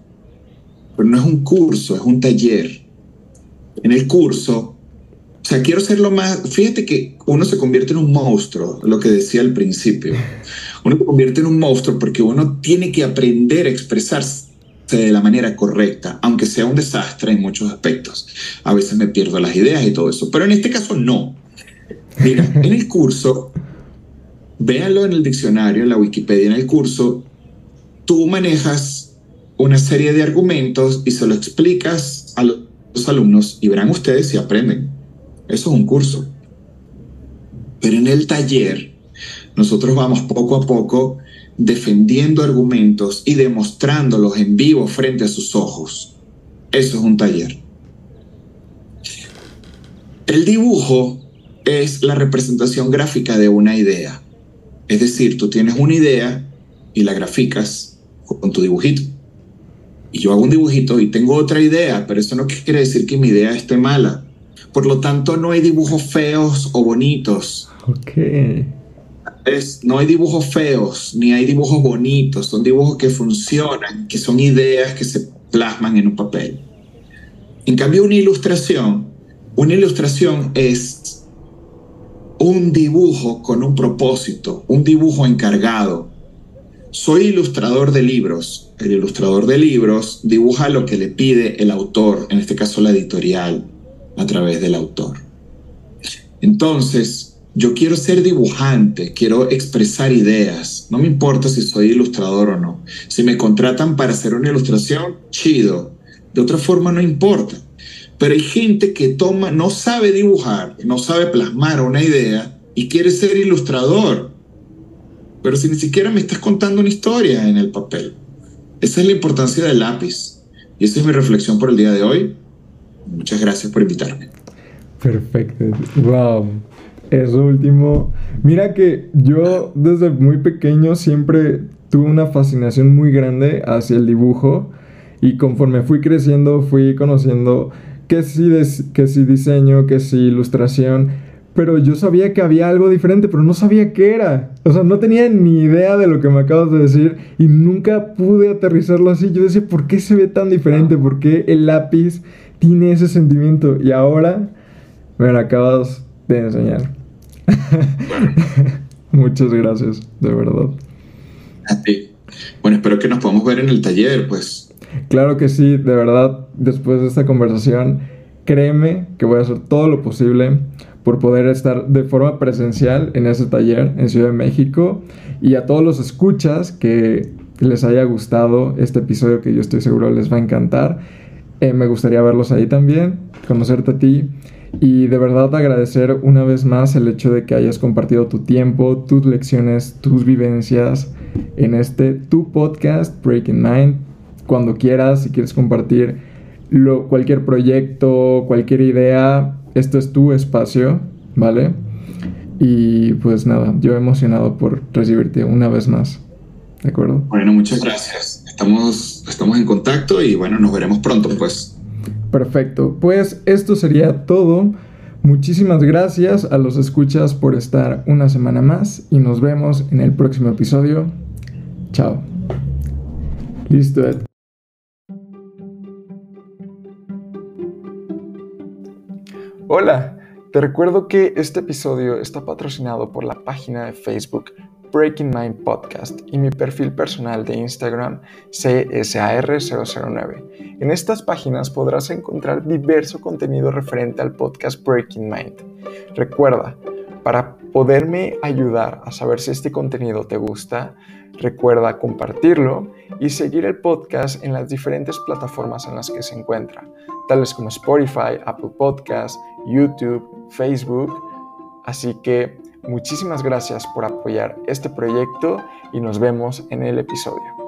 [SPEAKER 2] pero no es un curso, es un taller. En el curso, o sea, quiero ser lo más, fíjate que uno se convierte en un monstruo, lo que decía al principio. Uno se convierte en un monstruo porque uno tiene que aprender a expresarse de la manera correcta, aunque sea un desastre en muchos aspectos. A veces me pierdo las ideas y todo eso, pero en este caso no. Mira, en el curso, véanlo en el diccionario, en la Wikipedia, en el curso, tú manejas una serie de argumentos y se lo explicas a los alumnos y verán ustedes si aprenden. Eso es un curso. Pero en el taller, nosotros vamos poco a poco defendiendo argumentos y demostrándolos en vivo frente a sus ojos. Eso es un taller. El dibujo es la representación gráfica de una idea. Es decir, tú tienes una idea y la graficas con tu dibujito. Y yo hago un dibujito y tengo otra idea, pero eso no quiere decir que mi idea esté mala. Por lo tanto, no hay dibujos feos o bonitos.
[SPEAKER 1] Ok.
[SPEAKER 2] Es, no hay dibujos feos, ni hay dibujos bonitos. Son dibujos que funcionan, que son ideas que se plasman en un papel. En cambio, una ilustración, una ilustración es un dibujo con un propósito, un dibujo encargado. Soy ilustrador de libros. El ilustrador de libros dibuja lo que le pide el autor, en este caso la editorial, a través del autor. Entonces, yo quiero ser dibujante, quiero expresar ideas. No me importa si soy ilustrador o no. Si me contratan para hacer una ilustración, chido. De otra forma, no importa. Pero hay gente que toma, no sabe dibujar, no sabe plasmar una idea y quiere ser ilustrador. Pero si ni siquiera me estás contando una historia en el papel. Esa es la importancia del lápiz. Y esa es mi reflexión por el día de hoy. Muchas gracias por invitarme.
[SPEAKER 1] Perfecto. Wow. Eso último. Mira que yo desde muy pequeño siempre tuve una fascinación muy grande hacia el dibujo y conforme fui creciendo fui conociendo que sí, que sí diseño, que sí ilustración, pero yo sabía que había algo diferente, pero no sabía qué era. O sea, no tenía ni idea de lo que me acabas de decir y nunca pude aterrizarlo así. Yo decía, ¿por qué se ve tan diferente? ¿Por qué el lápiz tiene ese sentimiento? Y ahora me lo acabas de enseñar. Muchas gracias, de verdad.
[SPEAKER 2] A ti. Bueno, espero que nos podamos ver en el taller, pues.
[SPEAKER 1] Claro que sí, de verdad, después de esta conversación, créeme que voy a hacer todo lo posible por poder estar de forma presencial en ese taller en Ciudad de México y a todos los escuchas que les haya gustado este episodio que yo estoy seguro les va a encantar. Eh, me gustaría verlos ahí también, conocerte a ti y de verdad agradecer una vez más el hecho de que hayas compartido tu tiempo, tus lecciones, tus vivencias en este tu podcast Breaking Mind. Cuando quieras, si quieres compartir cualquier proyecto, cualquier idea, esto es tu espacio, ¿vale? Y pues nada, yo emocionado por recibirte una vez más. ¿De acuerdo?
[SPEAKER 2] Bueno, muchas gracias. Estamos, estamos en contacto y bueno, nos veremos pronto, pues.
[SPEAKER 1] Perfecto, pues esto sería todo. Muchísimas gracias a los escuchas por estar una semana más y nos vemos en el próximo episodio. Chao. Listo, Ed. Hola, te recuerdo que este episodio está patrocinado por la página de Facebook Breaking Mind Podcast y mi perfil personal de Instagram CSAR009. En estas páginas podrás encontrar diverso contenido referente al podcast Breaking Mind. Recuerda, para poderme ayudar a saber si este contenido te gusta, recuerda compartirlo y seguir el podcast en las diferentes plataformas en las que se encuentra, tales como Spotify, Apple Podcasts, YouTube, Facebook. Así que Muchísimas gracias por apoyar este proyecto y nos vemos en el episodio.